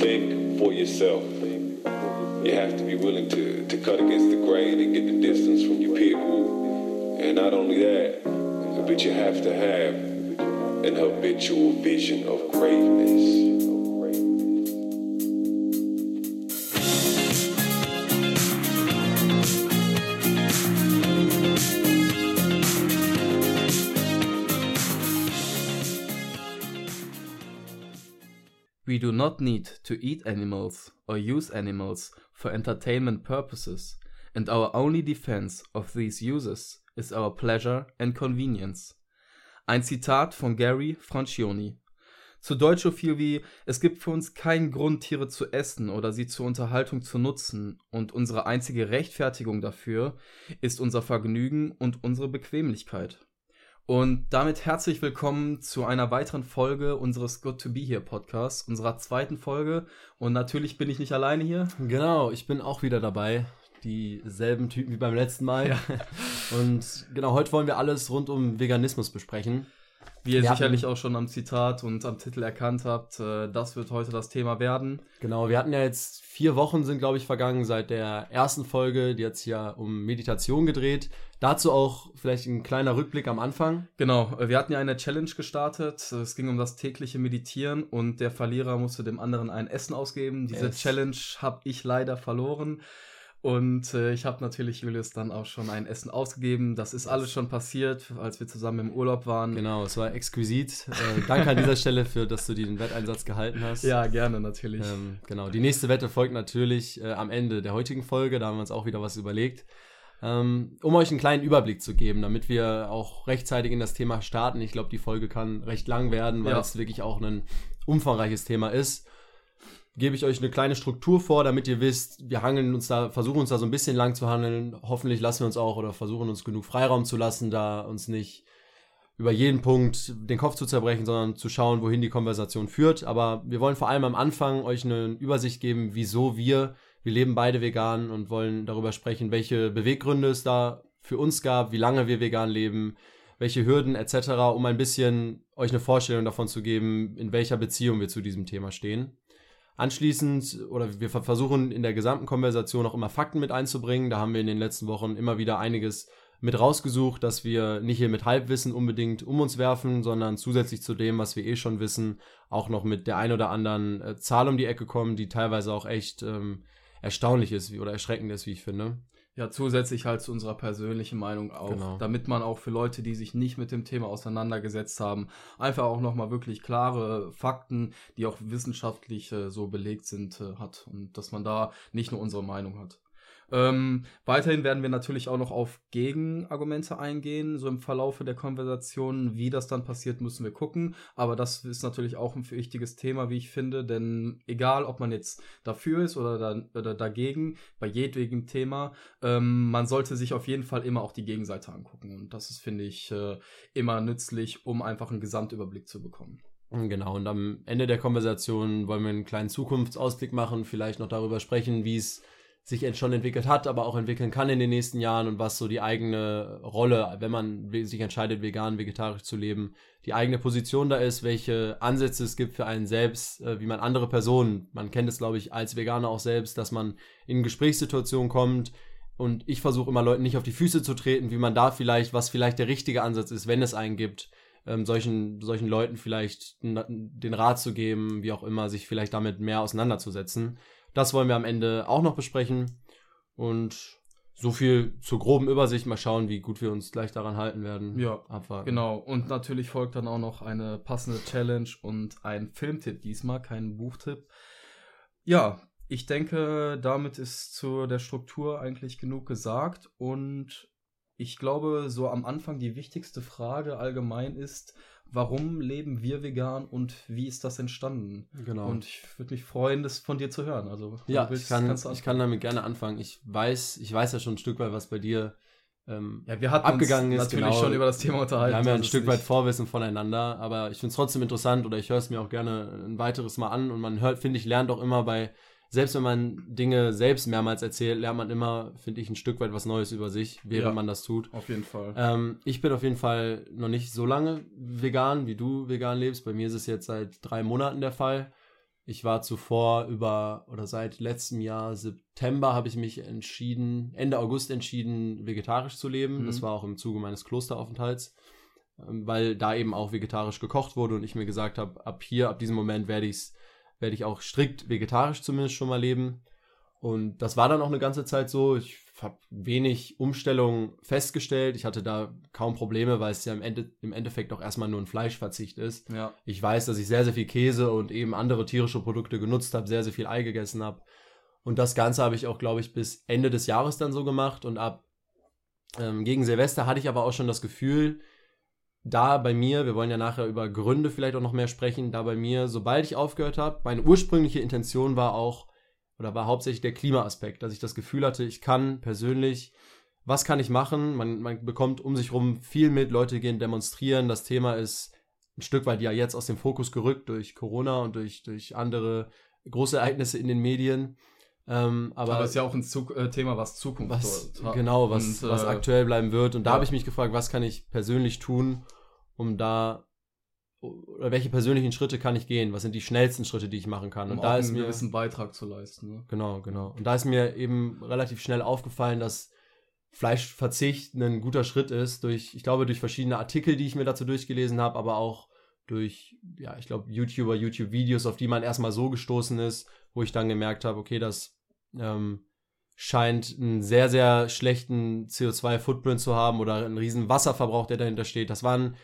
think for yourself. You have to be willing to, to cut against the grain and get the distance from your group. And not only that, but you have to have an habitual vision of greatness. We do not need to eat animals or use animals for entertainment purposes, and our only defense of these uses is our pleasure and convenience. Ein Zitat von Gary Francioni. Zu Deutsch so viel wie, es gibt für uns keinen Grund, Tiere zu essen oder sie zur Unterhaltung zu nutzen, und unsere einzige Rechtfertigung dafür ist unser Vergnügen und unsere Bequemlichkeit. Und damit herzlich willkommen zu einer weiteren Folge unseres Good to Be Here Podcasts, unserer zweiten Folge. Und natürlich bin ich nicht alleine hier. Genau, ich bin auch wieder dabei. Dieselben Typen wie beim letzten Mal. Ja. Und genau, heute wollen wir alles rund um Veganismus besprechen. Wie ihr wir sicherlich hatten, auch schon am Zitat und am Titel erkannt habt, äh, das wird heute das Thema werden. Genau, wir hatten ja jetzt vier Wochen sind, glaube ich, vergangen seit der ersten Folge, die jetzt ja um Meditation gedreht. Dazu auch vielleicht ein kleiner Rückblick am Anfang. Genau, äh, wir hatten ja eine Challenge gestartet. Es ging um das tägliche Meditieren und der Verlierer musste dem anderen ein Essen ausgeben. Diese yes. Challenge habe ich leider verloren. Und äh, ich habe natürlich Julius dann auch schon ein Essen ausgegeben. Das ist alles schon passiert, als wir zusammen im Urlaub waren. Genau, es war exquisit. Äh, danke an dieser Stelle für, dass du den Wetteinsatz gehalten hast. Ja, gerne, natürlich. Ähm, genau, die nächste Wette folgt natürlich äh, am Ende der heutigen Folge. Da haben wir uns auch wieder was überlegt. Ähm, um euch einen kleinen Überblick zu geben, damit wir auch rechtzeitig in das Thema starten. Ich glaube, die Folge kann recht lang werden, weil ja. es wirklich auch ein umfangreiches Thema ist gebe ich euch eine kleine Struktur vor, damit ihr wisst, wir hangeln uns da, versuchen uns da so ein bisschen lang zu handeln. Hoffentlich lassen wir uns auch oder versuchen uns genug Freiraum zu lassen, da uns nicht über jeden Punkt den Kopf zu zerbrechen, sondern zu schauen, wohin die Konversation führt. Aber wir wollen vor allem am Anfang euch eine Übersicht geben, wieso wir, wir leben beide vegan und wollen darüber sprechen, welche Beweggründe es da für uns gab, wie lange wir vegan leben, welche Hürden etc., um ein bisschen euch eine Vorstellung davon zu geben, in welcher Beziehung wir zu diesem Thema stehen. Anschließend, oder wir versuchen in der gesamten Konversation auch immer Fakten mit einzubringen. Da haben wir in den letzten Wochen immer wieder einiges mit rausgesucht, dass wir nicht hier mit Halbwissen unbedingt um uns werfen, sondern zusätzlich zu dem, was wir eh schon wissen, auch noch mit der ein oder anderen äh, Zahl um die Ecke kommen, die teilweise auch echt ähm, erstaunlich ist oder erschreckend ist, wie ich finde. Ja, zusätzlich halt zu unserer persönlichen Meinung auch, genau. damit man auch für Leute, die sich nicht mit dem Thema auseinandergesetzt haben, einfach auch nochmal wirklich klare Fakten, die auch wissenschaftlich äh, so belegt sind, äh, hat und dass man da nicht nur unsere Meinung hat. Ähm, weiterhin werden wir natürlich auch noch auf Gegenargumente eingehen, so im Verlaufe der Konversation. Wie das dann passiert, müssen wir gucken. Aber das ist natürlich auch ein wichtiges Thema, wie ich finde, denn egal, ob man jetzt dafür ist oder, da, oder dagegen, bei jedwegem Thema, ähm, man sollte sich auf jeden Fall immer auch die Gegenseite angucken. Und das ist, finde ich, äh, immer nützlich, um einfach einen Gesamtüberblick zu bekommen. Genau, und am Ende der Konversation wollen wir einen kleinen Zukunftsausblick machen, vielleicht noch darüber sprechen, wie es sich schon entwickelt hat, aber auch entwickeln kann in den nächsten Jahren und was so die eigene Rolle, wenn man sich entscheidet, vegan, vegetarisch zu leben, die eigene Position da ist, welche Ansätze es gibt für einen selbst, äh, wie man andere Personen, man kennt es, glaube ich, als Veganer auch selbst, dass man in Gesprächssituationen kommt und ich versuche immer Leuten nicht auf die Füße zu treten, wie man da vielleicht, was vielleicht der richtige Ansatz ist, wenn es einen gibt, ähm, solchen, solchen Leuten vielleicht den Rat zu geben, wie auch immer, sich vielleicht damit mehr auseinanderzusetzen. Das wollen wir am Ende auch noch besprechen. Und so viel zur groben Übersicht. Mal schauen, wie gut wir uns gleich daran halten werden. Ja, abwarten. Genau. Und natürlich folgt dann auch noch eine passende Challenge und ein Filmtipp diesmal, kein Buchtipp. Ja, ich denke, damit ist zu der Struktur eigentlich genug gesagt. Und ich glaube, so am Anfang die wichtigste Frage allgemein ist, warum leben wir vegan und wie ist das entstanden? Genau. Und ich würde mich freuen, das von dir zu hören. Also, ja, willst, ich, kann, ich kann damit gerne anfangen. Ich weiß, ich weiß ja schon ein Stück weit, was bei dir ähm, ja, wir hatten abgegangen uns ist. natürlich genau. schon über das Thema unterhalten. Wir haben ja ein Stück weit Vorwissen voneinander, aber ich finde es trotzdem interessant oder ich höre es mir auch gerne ein weiteres Mal an und man hört, finde ich, lernt auch immer bei selbst wenn man Dinge selbst mehrmals erzählt, lernt man immer, finde ich, ein Stück weit was Neues über sich, während ja, man das tut. Auf jeden Fall. Ähm, ich bin auf jeden Fall noch nicht so lange vegan, wie du vegan lebst. Bei mir ist es jetzt seit drei Monaten der Fall. ich war zuvor über oder seit letztem Jahr September habe ich mich entschieden, Ende August entschieden, vegetarisch zu leben. Mhm. Das war auch im Zuge meines Klosteraufenthalts, ähm, weil da eben auch vegetarisch gekocht wurde und ich mir gesagt habe, ab hier, ab diesem Moment werde ich werde ich auch strikt vegetarisch zumindest schon mal leben. Und das war dann auch eine ganze Zeit so. Ich habe wenig Umstellungen festgestellt. Ich hatte da kaum Probleme, weil es ja im, Ende, im Endeffekt auch erstmal nur ein Fleischverzicht ist. Ja. Ich weiß, dass ich sehr, sehr viel Käse und eben andere tierische Produkte genutzt habe, sehr, sehr viel Ei gegessen habe. Und das Ganze habe ich auch, glaube ich, bis Ende des Jahres dann so gemacht. Und ab ähm, gegen Silvester hatte ich aber auch schon das Gefühl, da bei mir, wir wollen ja nachher über Gründe vielleicht auch noch mehr sprechen, da bei mir, sobald ich aufgehört habe, meine ursprüngliche Intention war auch, oder war hauptsächlich der Klimaaspekt, dass ich das Gefühl hatte, ich kann persönlich, was kann ich machen? Man, man bekommt um sich rum viel mit, Leute gehen demonstrieren. Das Thema ist ein Stück weit ja jetzt aus dem Fokus gerückt durch Corona und durch, durch andere große Ereignisse in den Medien. Ähm, aber, aber es ist ja auch ein Zug, äh, Thema, was Zukunft was, hat. Genau, was, und, was äh, aktuell bleiben wird. Und da habe ich mich gefragt, was kann ich persönlich tun, um da oder welche persönlichen Schritte kann ich gehen? Was sind die schnellsten Schritte, die ich machen kann? Um und da ist mir einen gewissen Beitrag zu leisten. Ne? Genau, genau. Und da ist mir eben relativ schnell aufgefallen, dass Fleischverzicht ein guter Schritt ist durch, ich glaube, durch verschiedene Artikel, die ich mir dazu durchgelesen habe, aber auch durch, ja, ich glaube, YouTuber, YouTube-Videos, auf die man erstmal so gestoßen ist, wo ich dann gemerkt habe, okay, das ähm, scheint einen sehr, sehr schlechten CO2-Footprint zu haben oder einen riesen Wasserverbrauch, der dahinter steht. Das waren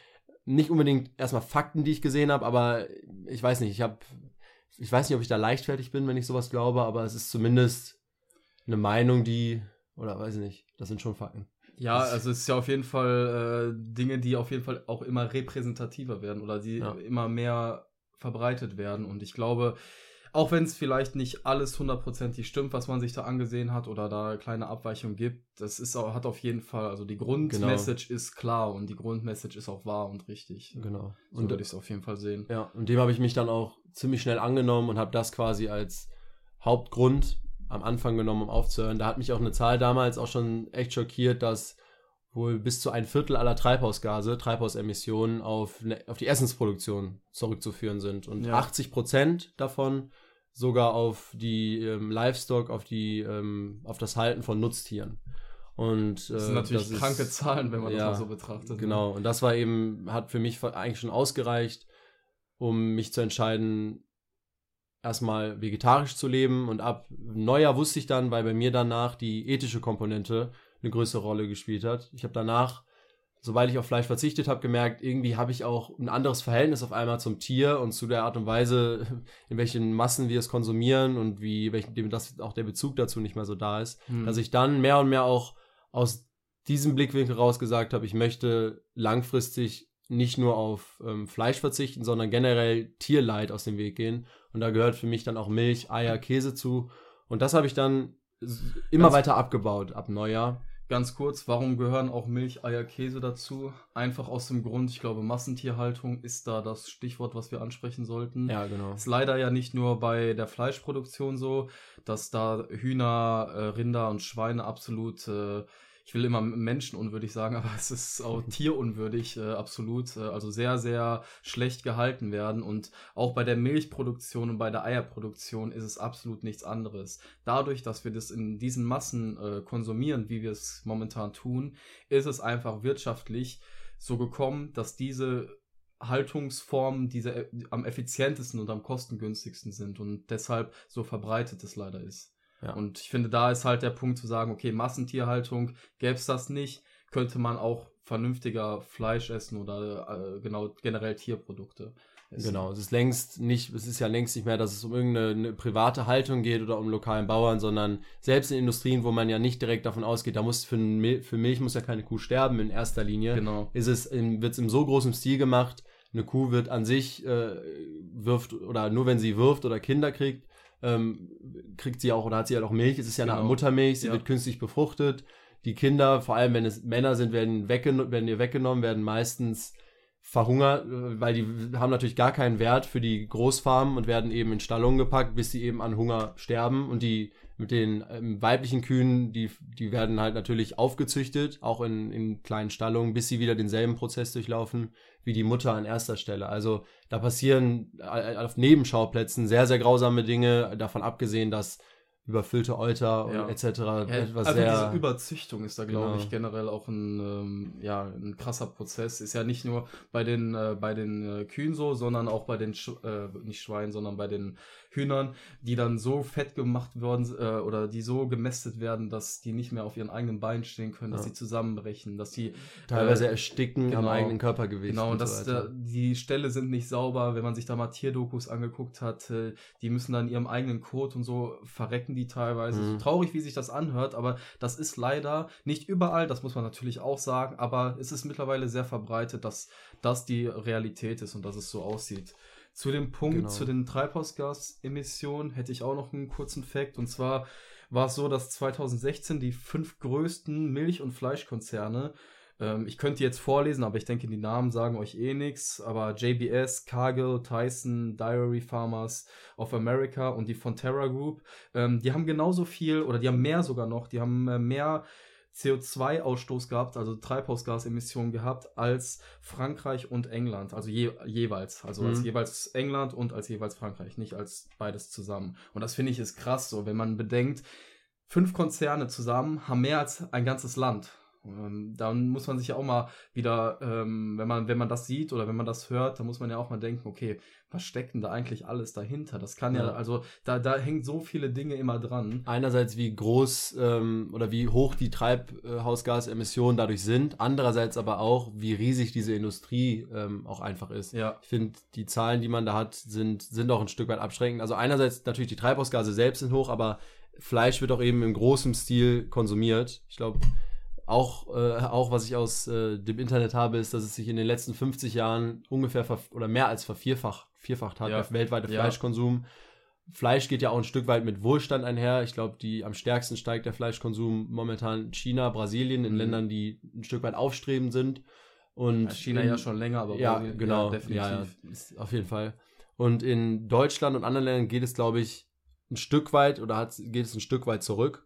nicht unbedingt erstmal Fakten, die ich gesehen habe, aber ich weiß nicht, ich habe, ich weiß nicht, ob ich da leichtfertig bin, wenn ich sowas glaube, aber es ist zumindest eine Meinung, die, oder weiß ich nicht, das sind schon Fakten. Ja, also es ist ja auf jeden Fall äh, Dinge, die auf jeden Fall auch immer repräsentativer werden oder die ja. immer mehr verbreitet werden. Und ich glaube, auch wenn es vielleicht nicht alles hundertprozentig stimmt, was man sich da angesehen hat oder da kleine Abweichungen gibt, das ist auch, hat auf jeden Fall, also die Grundmessage genau. ist klar und die Grundmessage ist auch wahr und richtig. Genau. So und würde ich es auf jeden Fall sehen. Ja, und dem habe ich mich dann auch ziemlich schnell angenommen und habe das quasi als Hauptgrund am Anfang genommen, um aufzuhören. Da hat mich auch eine Zahl damals auch schon echt schockiert, dass wohl bis zu ein Viertel aller Treibhausgase, Treibhausemissionen auf, ne, auf die Essensproduktion zurückzuführen sind. Und ja. 80 Prozent davon sogar auf die ähm, Livestock, auf die, ähm, auf das Halten von Nutztieren. Und, äh, das sind natürlich das kranke ist, Zahlen, wenn man ja, das mal so betrachtet. Ne? Genau, und das war eben, hat für mich eigentlich schon ausgereicht, um mich zu entscheiden, erstmal vegetarisch zu leben. Und ab Neujahr wusste ich dann, weil bei mir danach die ethische Komponente eine größere Rolle gespielt hat. Ich habe danach sobald ich auf Fleisch verzichtet habe, gemerkt, irgendwie habe ich auch ein anderes Verhältnis auf einmal zum Tier und zu der Art und Weise, in welchen Massen wir es konsumieren und wie welchen, dass auch der Bezug dazu nicht mehr so da ist, hm. dass ich dann mehr und mehr auch aus diesem Blickwinkel raus gesagt habe, ich möchte langfristig nicht nur auf ähm, Fleisch verzichten, sondern generell Tierleid aus dem Weg gehen. Und da gehört für mich dann auch Milch, Eier, Käse zu. Und das habe ich dann immer weiter abgebaut ab Neujahr. Ganz kurz, warum gehören auch Milch, Eier, Käse dazu? Einfach aus dem Grund, ich glaube, Massentierhaltung ist da das Stichwort, was wir ansprechen sollten. Ja, genau. Ist leider ja nicht nur bei der Fleischproduktion so, dass da Hühner, äh, Rinder und Schweine absolut äh, ich will immer menschenunwürdig sagen, aber es ist auch tierunwürdig, äh, absolut. Äh, also sehr, sehr schlecht gehalten werden. Und auch bei der Milchproduktion und bei der Eierproduktion ist es absolut nichts anderes. Dadurch, dass wir das in diesen Massen äh, konsumieren, wie wir es momentan tun, ist es einfach wirtschaftlich so gekommen, dass diese Haltungsformen diese äh, am effizientesten und am kostengünstigsten sind und deshalb so verbreitet es leider ist. Ja. Und ich finde, da ist halt der Punkt zu sagen, okay, Massentierhaltung, gäbe es das nicht, könnte man auch vernünftiger Fleisch essen oder äh, genau generell Tierprodukte. Essen. Genau, es ist längst nicht, es ist ja längst nicht mehr, dass es um irgendeine private Haltung geht oder um lokalen Bauern, sondern selbst in Industrien, wo man ja nicht direkt davon ausgeht, da muss für, Mil für Milch muss ja keine Kuh sterben in erster Linie. Genau. Ist es wird es in so großem Stil gemacht, eine Kuh wird an sich äh, wirft oder nur wenn sie wirft oder Kinder kriegt, ähm, kriegt sie auch oder hat sie halt auch Milch. Es ist ja genau. eine Muttermilch, sie ja. wird künstlich befruchtet. Die Kinder, vor allem wenn es Männer sind, werden, weggen werden ihr weggenommen, werden meistens verhungert, äh, weil die haben natürlich gar keinen Wert für die Großfarmen und werden eben in Stallungen gepackt, bis sie eben an Hunger sterben. Und die mit den ähm, weiblichen Kühen, die, die werden halt natürlich aufgezüchtet, auch in, in kleinen Stallungen, bis sie wieder denselben Prozess durchlaufen wie die Mutter an erster Stelle. Also da passieren äh, auf Nebenschauplätzen sehr, sehr grausame Dinge, davon abgesehen, dass überfüllte Euter ja. und etc. Ja, etwas also sehr diese Überzüchtung ist da, glaube genau. ich, generell auch ein, ähm, ja, ein krasser Prozess. Ist ja nicht nur bei den, äh, bei den äh, Kühen so, sondern auch bei den, Sch äh, nicht Schweinen, sondern bei den Hühnern, die dann so fett gemacht werden äh, oder die so gemästet werden, dass die nicht mehr auf ihren eigenen Beinen stehen können, dass ja. sie zusammenbrechen, dass sie teilweise äh, ersticken genau, am eigenen Körpergewicht. Genau, und, dass so die Ställe sind nicht sauber, wenn man sich da mal Tierdokus angeguckt hat, äh, die müssen dann ihrem eigenen Kot und so verrecken die teilweise. Mhm. So traurig, wie sich das anhört, aber das ist leider nicht überall, das muss man natürlich auch sagen, aber es ist mittlerweile sehr verbreitet, dass das die Realität ist und dass es so aussieht. Zu dem Punkt, genau. zu den Treibhausgasemissionen hätte ich auch noch einen kurzen Fakt. Und zwar war es so, dass 2016 die fünf größten Milch- und Fleischkonzerne, ähm, ich könnte jetzt vorlesen, aber ich denke, die Namen sagen euch eh nichts, aber JBS, Cargill, Tyson, Diary Farmers of America und die Fonterra Group, ähm, die haben genauso viel oder die haben mehr sogar noch, die haben äh, mehr CO2-Ausstoß gehabt, also Treibhausgasemissionen gehabt, als Frankreich und England, also je, jeweils, also mhm. als jeweils England und als jeweils Frankreich, nicht als beides zusammen. Und das finde ich ist krass so, wenn man bedenkt, fünf Konzerne zusammen haben mehr als ein ganzes Land. Ähm, dann muss man sich ja auch mal wieder, ähm, wenn man, wenn man das sieht oder wenn man das hört, dann muss man ja auch mal denken, okay, was steckt denn da eigentlich alles dahinter? Das kann ja, ja also da, da hängt so viele Dinge immer dran. Einerseits, wie groß ähm, oder wie hoch die Treibhausgasemissionen dadurch sind, andererseits aber auch, wie riesig diese Industrie ähm, auch einfach ist. Ja. Ich finde, die Zahlen, die man da hat, sind, sind auch ein Stück weit abschreckend. Also einerseits natürlich die Treibhausgase selbst sind hoch, aber Fleisch wird auch eben im großen Stil konsumiert. Ich glaube, auch, äh, auch was ich aus äh, dem Internet habe, ist, dass es sich in den letzten 50 Jahren ungefähr oder mehr als vervierfacht vierfacht hat, ja. der weltweite ja. Fleischkonsum. Fleisch geht ja auch ein Stück weit mit Wohlstand einher. Ich glaube, die am stärksten steigt der Fleischkonsum momentan China, Brasilien, in mhm. Ländern, die ein Stück weit aufstrebend sind. Und ja, China in, ja schon länger, aber ja, Brasilien, genau, ja, definitiv. Ja, auf jeden Fall. Und in Deutschland und anderen Ländern geht es, glaube ich, ein Stück weit oder hat, geht es ein Stück weit zurück.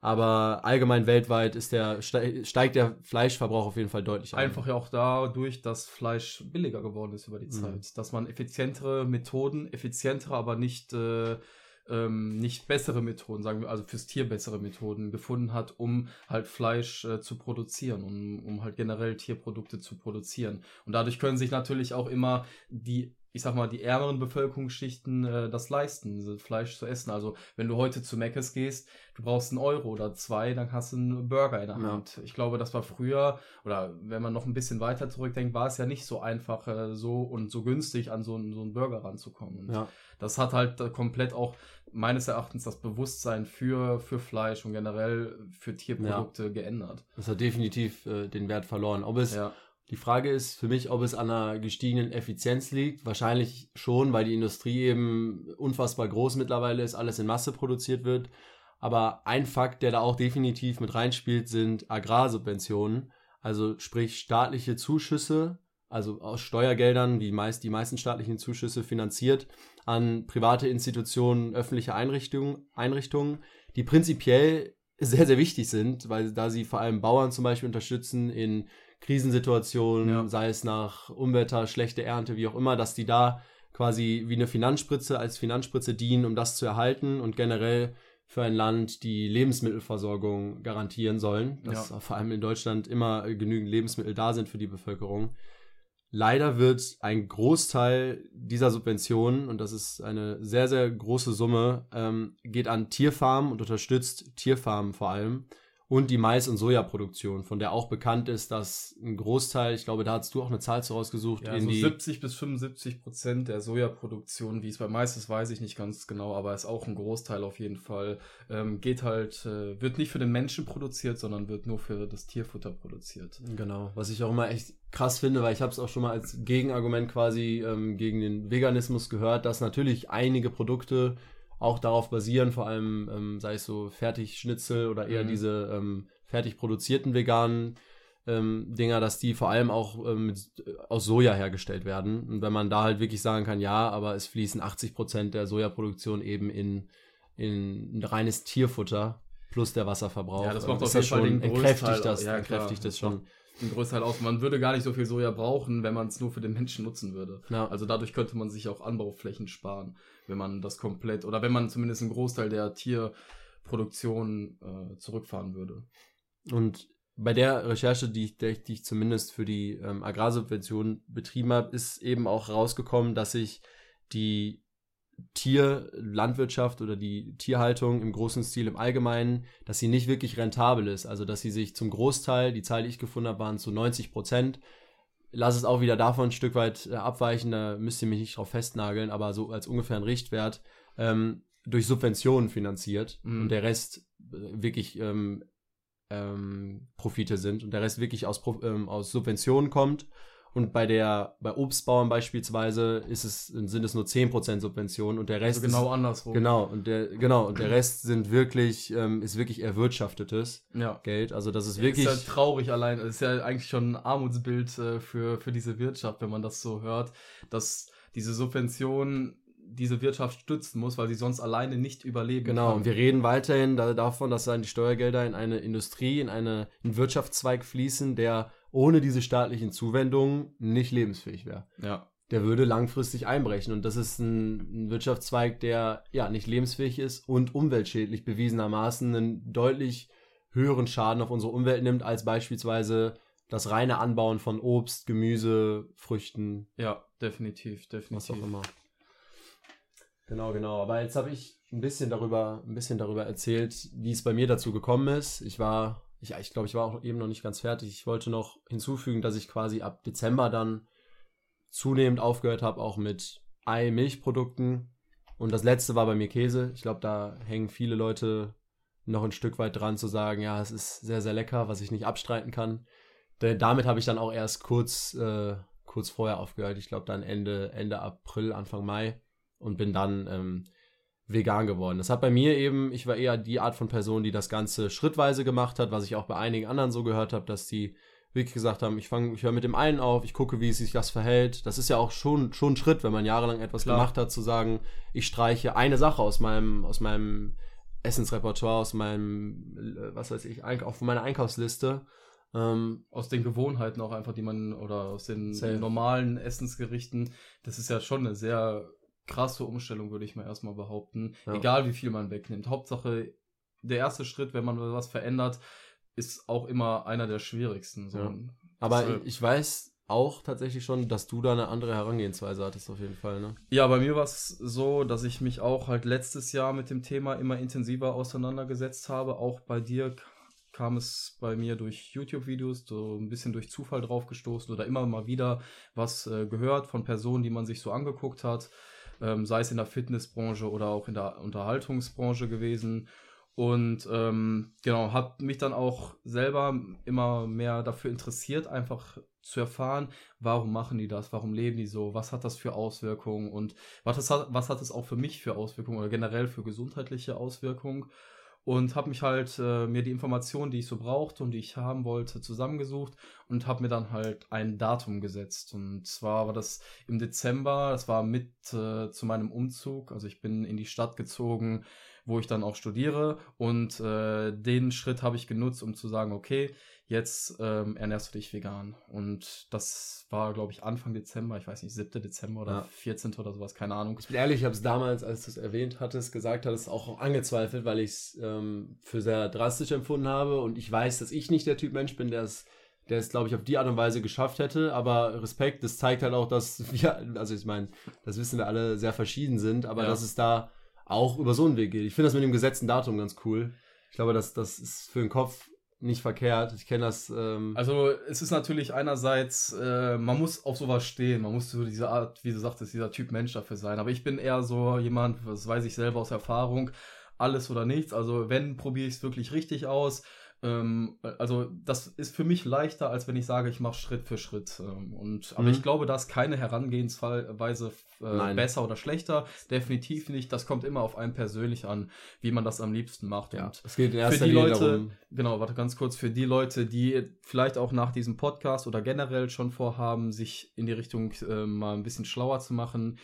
Aber allgemein weltweit ist der, steigt der Fleischverbrauch auf jeden Fall deutlich an. Einfach ja auch dadurch, dass Fleisch billiger geworden ist über die mhm. Zeit. Mhm. Dass man effizientere Methoden, effizientere, aber nicht, äh, ähm, nicht bessere Methoden, sagen wir, also fürs Tier bessere Methoden gefunden hat, um halt Fleisch äh, zu produzieren, um, um halt generell Tierprodukte zu produzieren. Und dadurch können sich natürlich auch immer die ich sag mal, die ärmeren Bevölkerungsschichten äh, das leisten, Fleisch zu essen. Also wenn du heute zu Meckes gehst, du brauchst einen Euro oder zwei, dann hast du einen Burger in der Hand. Ja. Ich glaube, das war früher, oder wenn man noch ein bisschen weiter zurückdenkt, war es ja nicht so einfach, äh, so und so günstig an so, einen, so einen Burger ranzukommen. Und ja. das hat halt äh, komplett auch meines Erachtens das Bewusstsein für, für Fleisch und generell für Tierprodukte ja. geändert. Das hat definitiv äh, den Wert verloren. Ob es die Frage ist für mich, ob es an einer gestiegenen Effizienz liegt. Wahrscheinlich schon, weil die Industrie eben unfassbar groß mittlerweile ist, alles in Masse produziert wird. Aber ein Fakt, der da auch definitiv mit reinspielt, sind Agrarsubventionen. Also sprich staatliche Zuschüsse, also aus Steuergeldern, die meist die meisten staatlichen Zuschüsse finanziert an private Institutionen, öffentliche Einrichtungen, Einrichtungen, die prinzipiell sehr, sehr wichtig sind, weil da sie vor allem Bauern zum Beispiel unterstützen in Krisensituationen, ja. sei es nach Unwetter, schlechte Ernte, wie auch immer, dass die da quasi wie eine Finanzspritze als Finanzspritze dienen, um das zu erhalten und generell für ein Land die Lebensmittelversorgung garantieren sollen, dass ja. vor allem in Deutschland immer genügend Lebensmittel da sind für die Bevölkerung. Leider wird ein Großteil dieser Subventionen, und das ist eine sehr, sehr große Summe, ähm, geht an Tierfarmen und unterstützt Tierfarmen vor allem und die Mais- und Sojaproduktion, von der auch bekannt ist, dass ein Großteil, ich glaube, da hast du auch eine Zahl zu rausgesucht, ja, in so die 70 bis 75 Prozent der Sojaproduktion, wie es bei Mais ist, weiß ich nicht ganz genau, aber ist auch ein Großteil auf jeden Fall, ähm, geht halt, äh, wird nicht für den Menschen produziert, sondern wird nur für das Tierfutter produziert. Genau, was ich auch immer echt krass finde, weil ich habe es auch schon mal als Gegenargument quasi ähm, gegen den Veganismus gehört, dass natürlich einige Produkte auch darauf basieren, vor allem ähm, sei es so Fertigschnitzel oder eher mhm. diese ähm, fertig produzierten veganen ähm, Dinger, dass die vor allem auch ähm, aus Soja hergestellt werden. Und wenn man da halt wirklich sagen kann, ja, aber es fließen 80 Prozent der Sojaproduktion eben in, in reines Tierfutter plus der Wasserverbrauch. Ja, das macht auf jeden Fall den entkräftigt das, ja, entkräftigt das schon. Den Großteil aus. Man würde gar nicht so viel Soja brauchen, wenn man es nur für den Menschen nutzen würde. Ja. Also dadurch könnte man sich auch Anbauflächen sparen, wenn man das komplett oder wenn man zumindest einen Großteil der Tierproduktion äh, zurückfahren würde. Und bei der Recherche, die ich, die ich zumindest für die ähm, Agrarsubvention betrieben habe, ist eben auch rausgekommen, dass sich die Tierlandwirtschaft oder die Tierhaltung im großen Stil im Allgemeinen, dass sie nicht wirklich rentabel ist. Also dass sie sich zum Großteil, die Zahl, die ich gefunden habe, waren zu 90 Prozent. Lass es auch wieder davon ein Stück weit äh, abweichen, da müsst ihr mich nicht drauf festnageln, aber so als ungefähr ein Richtwert, ähm, durch Subventionen finanziert mhm. und der Rest äh, wirklich ähm, ähm, Profite sind und der Rest wirklich aus, ähm, aus Subventionen kommt. Und bei der, bei Obstbauern beispielsweise ist es, sind es nur 10% Subventionen und der Rest. Also genau ist, andersrum. Genau, und der, genau, und der Rest sind wirklich, ähm, ist wirklich erwirtschaftetes ja. Geld. Also das ist ja, wirklich. Ist ja traurig allein. Das ist ja eigentlich schon ein Armutsbild äh, für, für diese Wirtschaft, wenn man das so hört, dass diese Subventionen diese Wirtschaft stützen muss, weil sie sonst alleine nicht überleben Genau, kann. und wir reden weiterhin da, davon, dass dann die Steuergelder in eine Industrie, in eine, einen Wirtschaftszweig fließen, der ohne diese staatlichen Zuwendungen nicht lebensfähig wäre. Ja. Der würde langfristig einbrechen. Und das ist ein, ein Wirtschaftszweig, der ja nicht lebensfähig ist und umweltschädlich bewiesenermaßen einen deutlich höheren Schaden auf unsere Umwelt nimmt, als beispielsweise das reine Anbauen von Obst, Gemüse, Früchten. Ja, definitiv, definitiv. Was auch immer. Genau, genau. Aber jetzt habe ich ein bisschen darüber, ein bisschen darüber erzählt, wie es bei mir dazu gekommen ist. Ich war, ich, ich glaube, ich war auch eben noch nicht ganz fertig. Ich wollte noch hinzufügen, dass ich quasi ab Dezember dann zunehmend aufgehört habe, auch mit Ei-Milchprodukten. Und das letzte war bei mir Käse. Ich glaube, da hängen viele Leute noch ein Stück weit dran zu sagen, ja, es ist sehr, sehr lecker, was ich nicht abstreiten kann. Denn damit habe ich dann auch erst kurz, äh, kurz vorher aufgehört. Ich glaube, dann Ende, Ende April, Anfang Mai und bin dann ähm, vegan geworden. Das hat bei mir eben, ich war eher die Art von Person, die das Ganze schrittweise gemacht hat, was ich auch bei einigen anderen so gehört habe, dass die wirklich gesagt haben, ich fange, ich höre mit dem einen auf, ich gucke, wie sich das verhält. Das ist ja auch schon, schon ein Schritt, wenn man jahrelang etwas Klar. gemacht hat, zu sagen, ich streiche eine Sache aus meinem, aus meinem Essensrepertoire, aus meinem, äh, was weiß ich, auf meiner Einkaufsliste. Ähm, aus den Gewohnheiten auch einfach, die man, oder aus den Safe. normalen Essensgerichten, das ist ja schon eine sehr krasse Umstellung, würde ich mal erstmal behaupten. Ja. Egal wie viel man wegnimmt. Hauptsache, der erste Schritt, wenn man was verändert, ist auch immer einer der schwierigsten. So. Ja. Aber Deshalb. ich weiß auch tatsächlich schon, dass du da eine andere Herangehensweise hattest, auf jeden Fall, ne? Ja, bei mir war es so, dass ich mich auch halt letztes Jahr mit dem Thema immer intensiver auseinandergesetzt habe. Auch bei dir kam es bei mir durch YouTube-Videos so ein bisschen durch Zufall drauf gestoßen oder immer mal wieder was äh, gehört von Personen, die man sich so angeguckt hat ähm, sei es in der Fitnessbranche oder auch in der Unterhaltungsbranche gewesen. Und ähm, genau, habe mich dann auch selber immer mehr dafür interessiert, einfach zu erfahren, warum machen die das, warum leben die so, was hat das für Auswirkungen und was, hat, was hat es auch für mich für Auswirkungen oder generell für gesundheitliche Auswirkungen und habe mich halt äh, mir die Informationen, die ich so brauchte und die ich haben wollte, zusammengesucht und habe mir dann halt ein Datum gesetzt. Und zwar war das im Dezember, das war mit äh, zu meinem Umzug. Also ich bin in die Stadt gezogen, wo ich dann auch studiere und äh, den Schritt habe ich genutzt, um zu sagen, okay, jetzt ähm, ernährst du dich vegan. Und das war, glaube ich, Anfang Dezember, ich weiß nicht, 7. Dezember oder ja. 14. oder sowas, keine Ahnung. Ich bin ehrlich, ich habe es damals, als du es erwähnt hattest, gesagt hattest, auch angezweifelt, weil ich es ähm, für sehr drastisch empfunden habe. Und ich weiß, dass ich nicht der Typ Mensch bin, der es der es, glaube ich, auf die Art und Weise geschafft hätte. Aber Respekt, das zeigt halt auch, dass wir, also ich meine, das wissen wir alle, sehr verschieden sind, aber ja. dass es da auch über so einen Weg geht. Ich finde das mit dem gesetzten Datum ganz cool. Ich glaube, das, das ist für den Kopf nicht verkehrt. Ich kenne das. Ähm also es ist natürlich einerseits, äh, man muss auf sowas stehen, man muss so diese Art, wie du sagtest, dieser Typ Mensch dafür sein. Aber ich bin eher so jemand, das weiß ich selber aus Erfahrung, alles oder nichts. Also wenn, probiere ich es wirklich richtig aus. Ähm, also das ist für mich leichter, als wenn ich sage, ich mache Schritt für Schritt. Ähm, und, aber mhm. ich glaube, da ist keine Herangehensweise äh, besser oder schlechter. Definitiv nicht. Das kommt immer auf einen persönlich an, wie man das am liebsten macht. Ja, und es geht in erster für die Leute, darum. genau, warte ganz kurz, für die Leute, die vielleicht auch nach diesem Podcast oder generell schon vorhaben, sich in die Richtung äh, mal ein bisschen schlauer zu machen,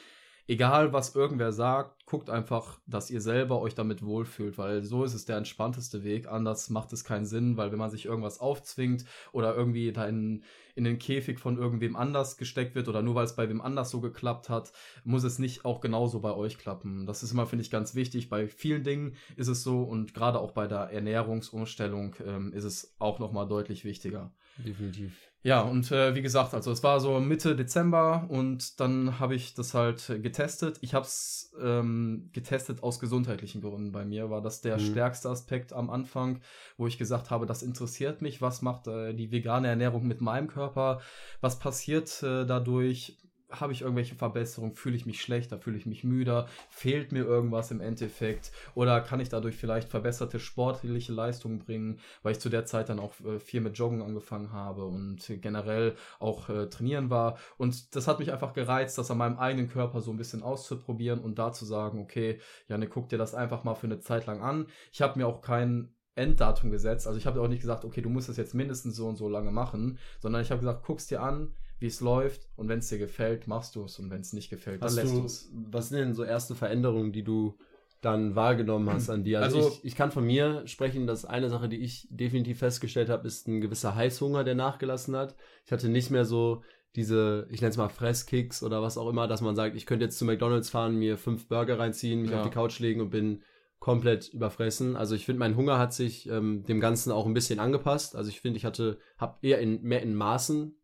egal was irgendwer sagt, guckt einfach, dass ihr selber euch damit wohlfühlt, weil so ist es der entspannteste Weg. Anders macht es keinen Sinn, weil wenn man sich irgendwas aufzwingt oder irgendwie da in, in den Käfig von irgendwem anders gesteckt wird oder nur weil es bei wem anders so geklappt hat, muss es nicht auch genauso bei euch klappen. Das ist immer, finde ich, ganz wichtig. Bei vielen Dingen ist es so und gerade auch bei der Ernährungsumstellung ähm, ist es auch nochmal deutlich wichtiger. Definitiv. Ja, und äh, wie gesagt, also es war so Mitte Dezember und dann habe ich das halt getestet. Ich habe es ähm, getestet aus gesundheitlichen Gründen. Bei mir war das der mhm. stärkste Aspekt am Anfang, wo ich gesagt habe, das interessiert mich. Was macht äh, die vegane Ernährung mit meinem Körper? Was passiert äh, dadurch? Habe ich irgendwelche Verbesserungen, fühle ich mich schlechter, fühle ich mich müder, fehlt mir irgendwas im Endeffekt? Oder kann ich dadurch vielleicht verbesserte sportliche Leistungen bringen, weil ich zu der Zeit dann auch äh, viel mit Joggen angefangen habe und generell auch äh, trainieren war? Und das hat mich einfach gereizt, das an meinem eigenen Körper so ein bisschen auszuprobieren und da zu sagen, okay, Janne, guck dir das einfach mal für eine Zeit lang an. Ich habe mir auch kein Enddatum gesetzt, also ich habe auch nicht gesagt, okay, du musst das jetzt mindestens so und so lange machen, sondern ich habe gesagt, guck's dir an, wie es läuft und wenn es dir gefällt, machst du es und wenn es nicht gefällt, dann lässt du es. Was sind denn so erste Veränderungen, die du dann wahrgenommen hast an dir? Also, also ich, ich, kann von mir sprechen, dass eine Sache, die ich definitiv festgestellt habe, ist ein gewisser Heißhunger, der nachgelassen hat. Ich hatte nicht mehr so diese, ich nenne es mal Fresskicks oder was auch immer, dass man sagt, ich könnte jetzt zu McDonalds fahren, mir fünf Burger reinziehen, mich ja. auf die Couch legen und bin komplett überfressen. Also ich finde, mein Hunger hat sich ähm, dem Ganzen auch ein bisschen angepasst. Also ich finde, ich hatte, habe eher in, mehr in Maßen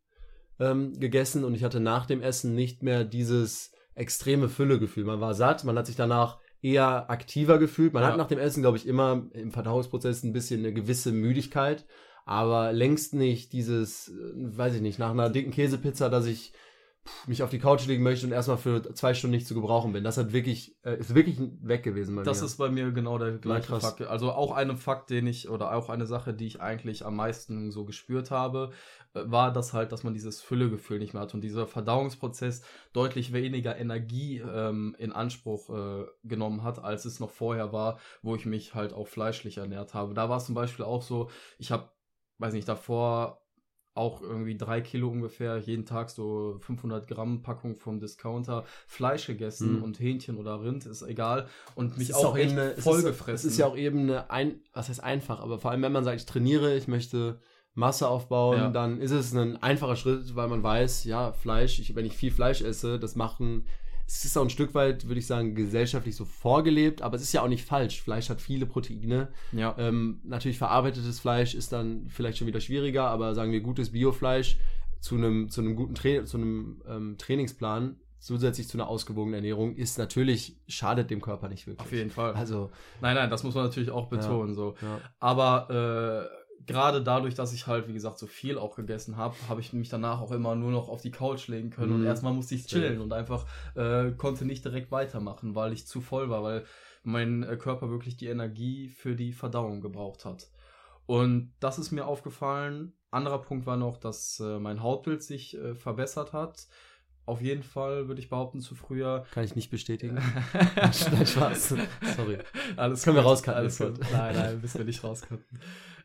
ähm, gegessen und ich hatte nach dem Essen nicht mehr dieses extreme Füllegefühl. Man war satt, man hat sich danach eher aktiver gefühlt. Man ja. hat nach dem Essen, glaube ich, immer im Verdauungsprozess ein bisschen eine gewisse Müdigkeit, aber längst nicht dieses, äh, weiß ich nicht, nach einer dicken Käsepizza, dass ich mich auf die Couch legen möchte und erstmal für zwei Stunden nicht zu gebrauchen bin. Das hat wirklich, äh, ist wirklich weg gewesen bei das mir. ist bei mir genau der gleiche ja, Fakt. Also auch eine Fakt, den ich, oder auch eine Sache, die ich eigentlich am meisten so gespürt habe, äh, war das halt, dass man dieses Füllegefühl nicht mehr hat und dieser Verdauungsprozess deutlich weniger Energie ähm, in Anspruch äh, genommen hat, als es noch vorher war, wo ich mich halt auch fleischlich ernährt habe. Da war es zum Beispiel auch so, ich habe, weiß nicht, davor auch irgendwie drei Kilo ungefähr, jeden Tag so 500 Gramm Packung vom Discounter Fleisch gegessen mhm. und Hähnchen oder Rind, ist egal. Und mich auch, auch echt eine, vollgefressen. Es ist, es ist ja auch eben eine, ein, was heißt einfach, aber vor allem wenn man sagt, ich trainiere, ich möchte Masse aufbauen, ja. dann ist es ein einfacher Schritt, weil man weiß, ja, Fleisch, ich, wenn ich viel Fleisch esse, das machen es ist auch ein Stück weit, würde ich sagen, gesellschaftlich so vorgelebt, aber es ist ja auch nicht falsch. Fleisch hat viele Proteine. Ja. Ähm, natürlich verarbeitetes Fleisch ist dann vielleicht schon wieder schwieriger, aber sagen wir gutes Biofleisch zu einem, zu einem guten Tra zu einem ähm, Trainingsplan zusätzlich zu einer ausgewogenen Ernährung ist natürlich, schadet dem Körper nicht wirklich. Auf jeden Fall. Also. Nein, nein, das muss man natürlich auch betonen. Ja, so. Ja. Aber äh, gerade dadurch, dass ich halt, wie gesagt, so viel auch gegessen habe, habe ich mich danach auch immer nur noch auf die Couch legen können. Mhm. Und erstmal musste ich chillen ja. und einfach äh, konnte nicht direkt weitermachen, weil ich zu voll war, weil mein äh, Körper wirklich die Energie für die Verdauung gebraucht hat. Und das ist mir aufgefallen. Anderer Punkt war noch, dass äh, mein Hautbild sich äh, verbessert hat. Auf jeden Fall würde ich behaupten, zu früher. Kann ich nicht bestätigen. Nein, Spaß. Sorry. Alles Können gut, wir rauscutten. Alles gut. Nein, nein, müssen wir nicht rauscutten.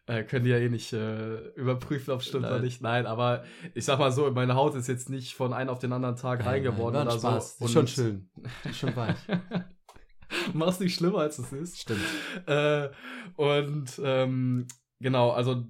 Äh, können die ja eh nicht äh, überprüfen, ob stimmt oder nicht. Nein, aber ich sag mal so, meine Haut ist jetzt nicht von einem auf den anderen Tag nein, rein geworden oder Spaß. so. Ist schon schön. Ist schon weich. Mach's nicht schlimmer, als es ist. Stimmt. Äh, und ähm, genau, also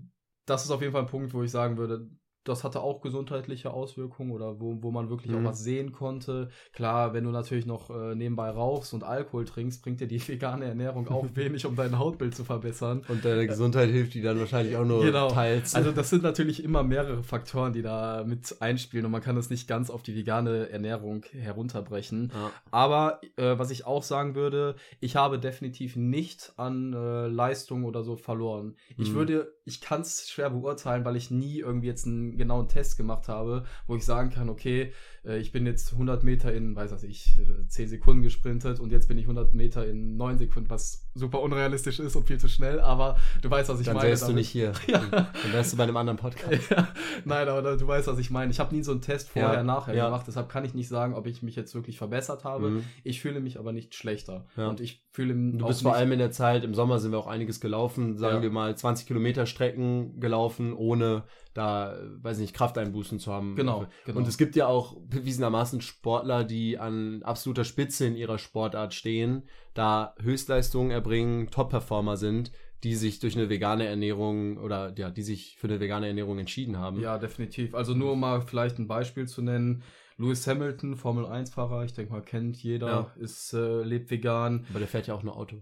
das ist auf jeden Fall ein Punkt, wo ich sagen würde, das hatte auch gesundheitliche Auswirkungen oder wo, wo man wirklich mhm. auch was sehen konnte. Klar, wenn du natürlich noch äh, nebenbei rauchst und Alkohol trinkst, bringt dir die vegane Ernährung auch wenig, um dein Hautbild zu verbessern. Und deine Gesundheit hilft die dann wahrscheinlich auch nur genau. teils. Also das sind natürlich immer mehrere Faktoren, die da mit einspielen und man kann das nicht ganz auf die vegane Ernährung herunterbrechen. Ja. Aber äh, was ich auch sagen würde, ich habe definitiv nicht an äh, Leistung oder so verloren. Mhm. Ich würde, ich kann es schwer beurteilen, weil ich nie irgendwie jetzt ein genauen Test gemacht habe, wo ich sagen kann, okay, äh, ich bin jetzt 100 Meter in, weiß was ich, 10 äh, Sekunden gesprintet und jetzt bin ich 100 Meter in 9 Sekunden, was super unrealistisch ist und viel zu schnell, aber du weißt, was ich Dann meine. Dann wärst du nicht hier. Ja. Dann wärst du bei einem anderen Podcast. Ja. Nein, aber du weißt, was ich meine. Ich habe nie so einen Test vorher, ja. nachher gemacht, deshalb kann ich nicht sagen, ob ich mich jetzt wirklich verbessert habe. Mhm. Ich fühle mich aber nicht schlechter. Und ich fühle Du bist vor allem in der Zeit, im Sommer sind wir auch einiges gelaufen, sagen wir mal 20 Kilometer Strecken gelaufen, ohne da, weiß nicht, Krafteinbußen zu haben. Genau, genau. Und es gibt ja auch bewiesenermaßen Sportler, die an absoluter Spitze in ihrer Sportart stehen, da Höchstleistungen erbringen, Top-Performer sind, die sich durch eine vegane Ernährung oder ja, die sich für eine vegane Ernährung entschieden haben. Ja, definitiv. Also nur um mal vielleicht ein Beispiel zu nennen. Lewis Hamilton, Formel 1-Fahrer, ich denke mal, kennt jeder, ja. ist, äh, lebt vegan. Aber der fährt ja auch nur Auto.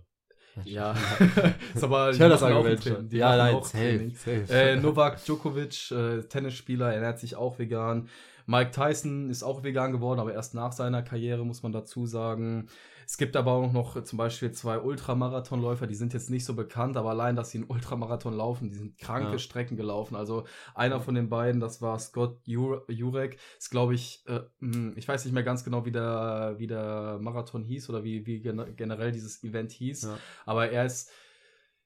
Ja, ist aber ich höre das Argument schon. Ja, nein, safe, safe. Äh, Novak Djokovic, äh, Tennisspieler, ernährt sich auch vegan. Mike Tyson ist auch vegan geworden, aber erst nach seiner Karriere, muss man dazu sagen. Es gibt aber auch noch zum Beispiel zwei Ultramarathonläufer, die sind jetzt nicht so bekannt, aber allein, dass sie einen Ultramarathon laufen, die sind kranke ja. Strecken gelaufen. Also einer von den beiden, das war Scott Jurek, ist glaube ich, äh, hm, ich weiß nicht mehr ganz genau, wie der, wie der Marathon hieß oder wie, wie generell dieses Event hieß, ja. aber er ist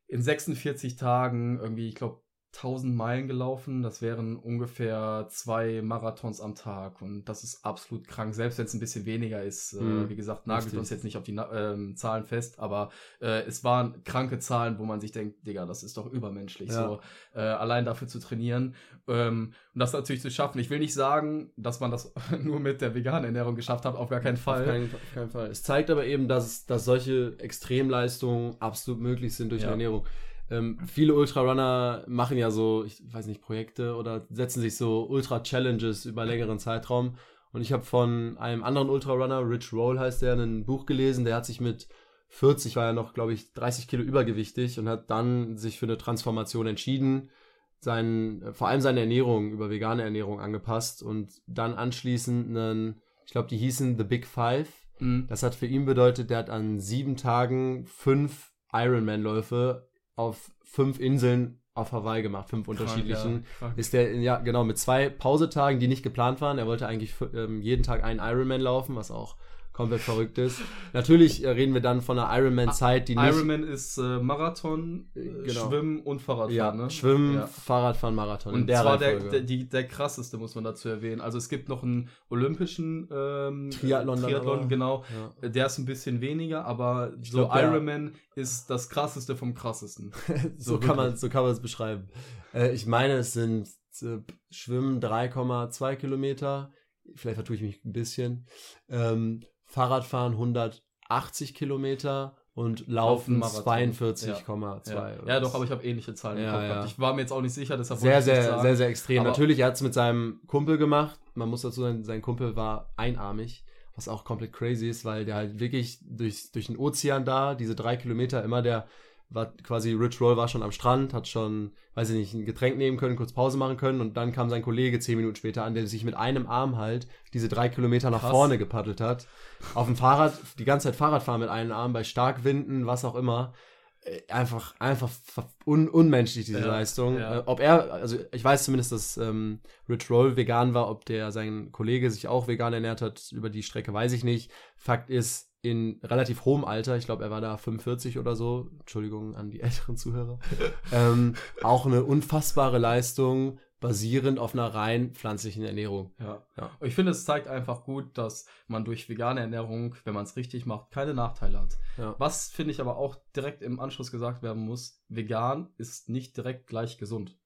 in 46 Tagen irgendwie, ich glaube, 1000 Meilen gelaufen. Das wären ungefähr zwei Marathons am Tag. Und das ist absolut krank. Selbst wenn es ein bisschen weniger ist. Mhm. Äh, wie gesagt, nagelt Richtig. uns jetzt nicht auf die äh, Zahlen fest. Aber äh, es waren kranke Zahlen, wo man sich denkt, Digga, das ist doch übermenschlich. Ja. So, äh, allein dafür zu trainieren. Ähm, und das natürlich zu schaffen. Ich will nicht sagen, dass man das nur mit der veganen Ernährung geschafft hat. Auf gar keinen Fall. Auf keinen, auf keinen Fall. Es zeigt aber eben, dass, dass solche Extremleistungen absolut möglich sind durch ja. Ernährung. Ähm, viele Ultrarunner machen ja so, ich weiß nicht, Projekte oder setzen sich so Ultra-Challenges über längeren Zeitraum. Und ich habe von einem anderen Ultrarunner, Rich Roll heißt der, ein Buch gelesen, der hat sich mit 40, war ja noch, glaube ich, 30 Kilo übergewichtig und hat dann sich für eine Transformation entschieden, sein, vor allem seine Ernährung über vegane Ernährung angepasst und dann anschließend einen, ich glaube, die hießen The Big Five. Mhm. Das hat für ihn bedeutet, der hat an sieben Tagen fünf Ironman-Läufe auf fünf Inseln auf Hawaii gemacht, fünf Krank, unterschiedlichen. Ja, ist der, ja, genau, mit zwei Pausetagen, die nicht geplant waren. Er wollte eigentlich ähm, jeden Tag einen Ironman laufen, was auch komplett verrückt ist. Natürlich äh, reden wir dann von einer Ironman-Zeit, die nicht... Ironman ist äh, Marathon, äh, genau. Schwimmen und Fahrradfahren, ja, ne? Schwimmen, ja. Fahrradfahren, Marathon. Und der zwar der, der, die, der krasseste, muss man dazu erwähnen. Also es gibt noch einen olympischen ähm, Triathlon, Triathlon genau. Ja. Der ist ein bisschen weniger, aber ich so glaub, Ironman ist das krasseste vom krassesten. so, so kann man so kann man es beschreiben. Äh, ich meine, es sind äh, Schwimmen 3,2 Kilometer. Vielleicht vertue ich mich ein bisschen. Ähm, Fahrradfahren 180 Kilometer und Laufen 42,2. Ja. Ja. ja. doch, aber ich habe ähnliche Zahlen ja, im Kopf. Ich war mir jetzt auch nicht sicher, deshalb sehr, sehr, sehr, sehr, sehr extrem. Aber Natürlich, er hat es mit seinem Kumpel gemacht. Man muss dazu sagen, sein Kumpel war einarmig, was auch komplett crazy ist, weil der halt wirklich durch, durch den Ozean da, diese drei Kilometer, immer der war quasi Rich Roll war schon am Strand, hat schon, weiß ich nicht, ein Getränk nehmen können, kurz Pause machen können und dann kam sein Kollege zehn Minuten später an, der sich mit einem Arm halt diese drei Kilometer nach Krass. vorne gepaddelt hat. Auf dem Fahrrad, die ganze Zeit Fahrrad fahren mit einem Arm, bei Starkwinden, was auch immer. Äh, einfach, einfach un unmenschlich, diese ja, Leistung. Ja. Äh, ob er, also ich weiß zumindest, dass ähm, Rich Roll vegan war, ob der sein Kollege sich auch vegan ernährt hat, über die Strecke weiß ich nicht. Fakt ist, in relativ hohem Alter, ich glaube, er war da 45 oder so, Entschuldigung an die älteren Zuhörer, ähm, auch eine unfassbare Leistung basierend auf einer rein pflanzlichen Ernährung. Ja. ja. Ich finde, es zeigt einfach gut, dass man durch vegane Ernährung, wenn man es richtig macht, keine Nachteile hat. Ja. Was finde ich aber auch direkt im Anschluss gesagt werden muss, vegan ist nicht direkt gleich gesund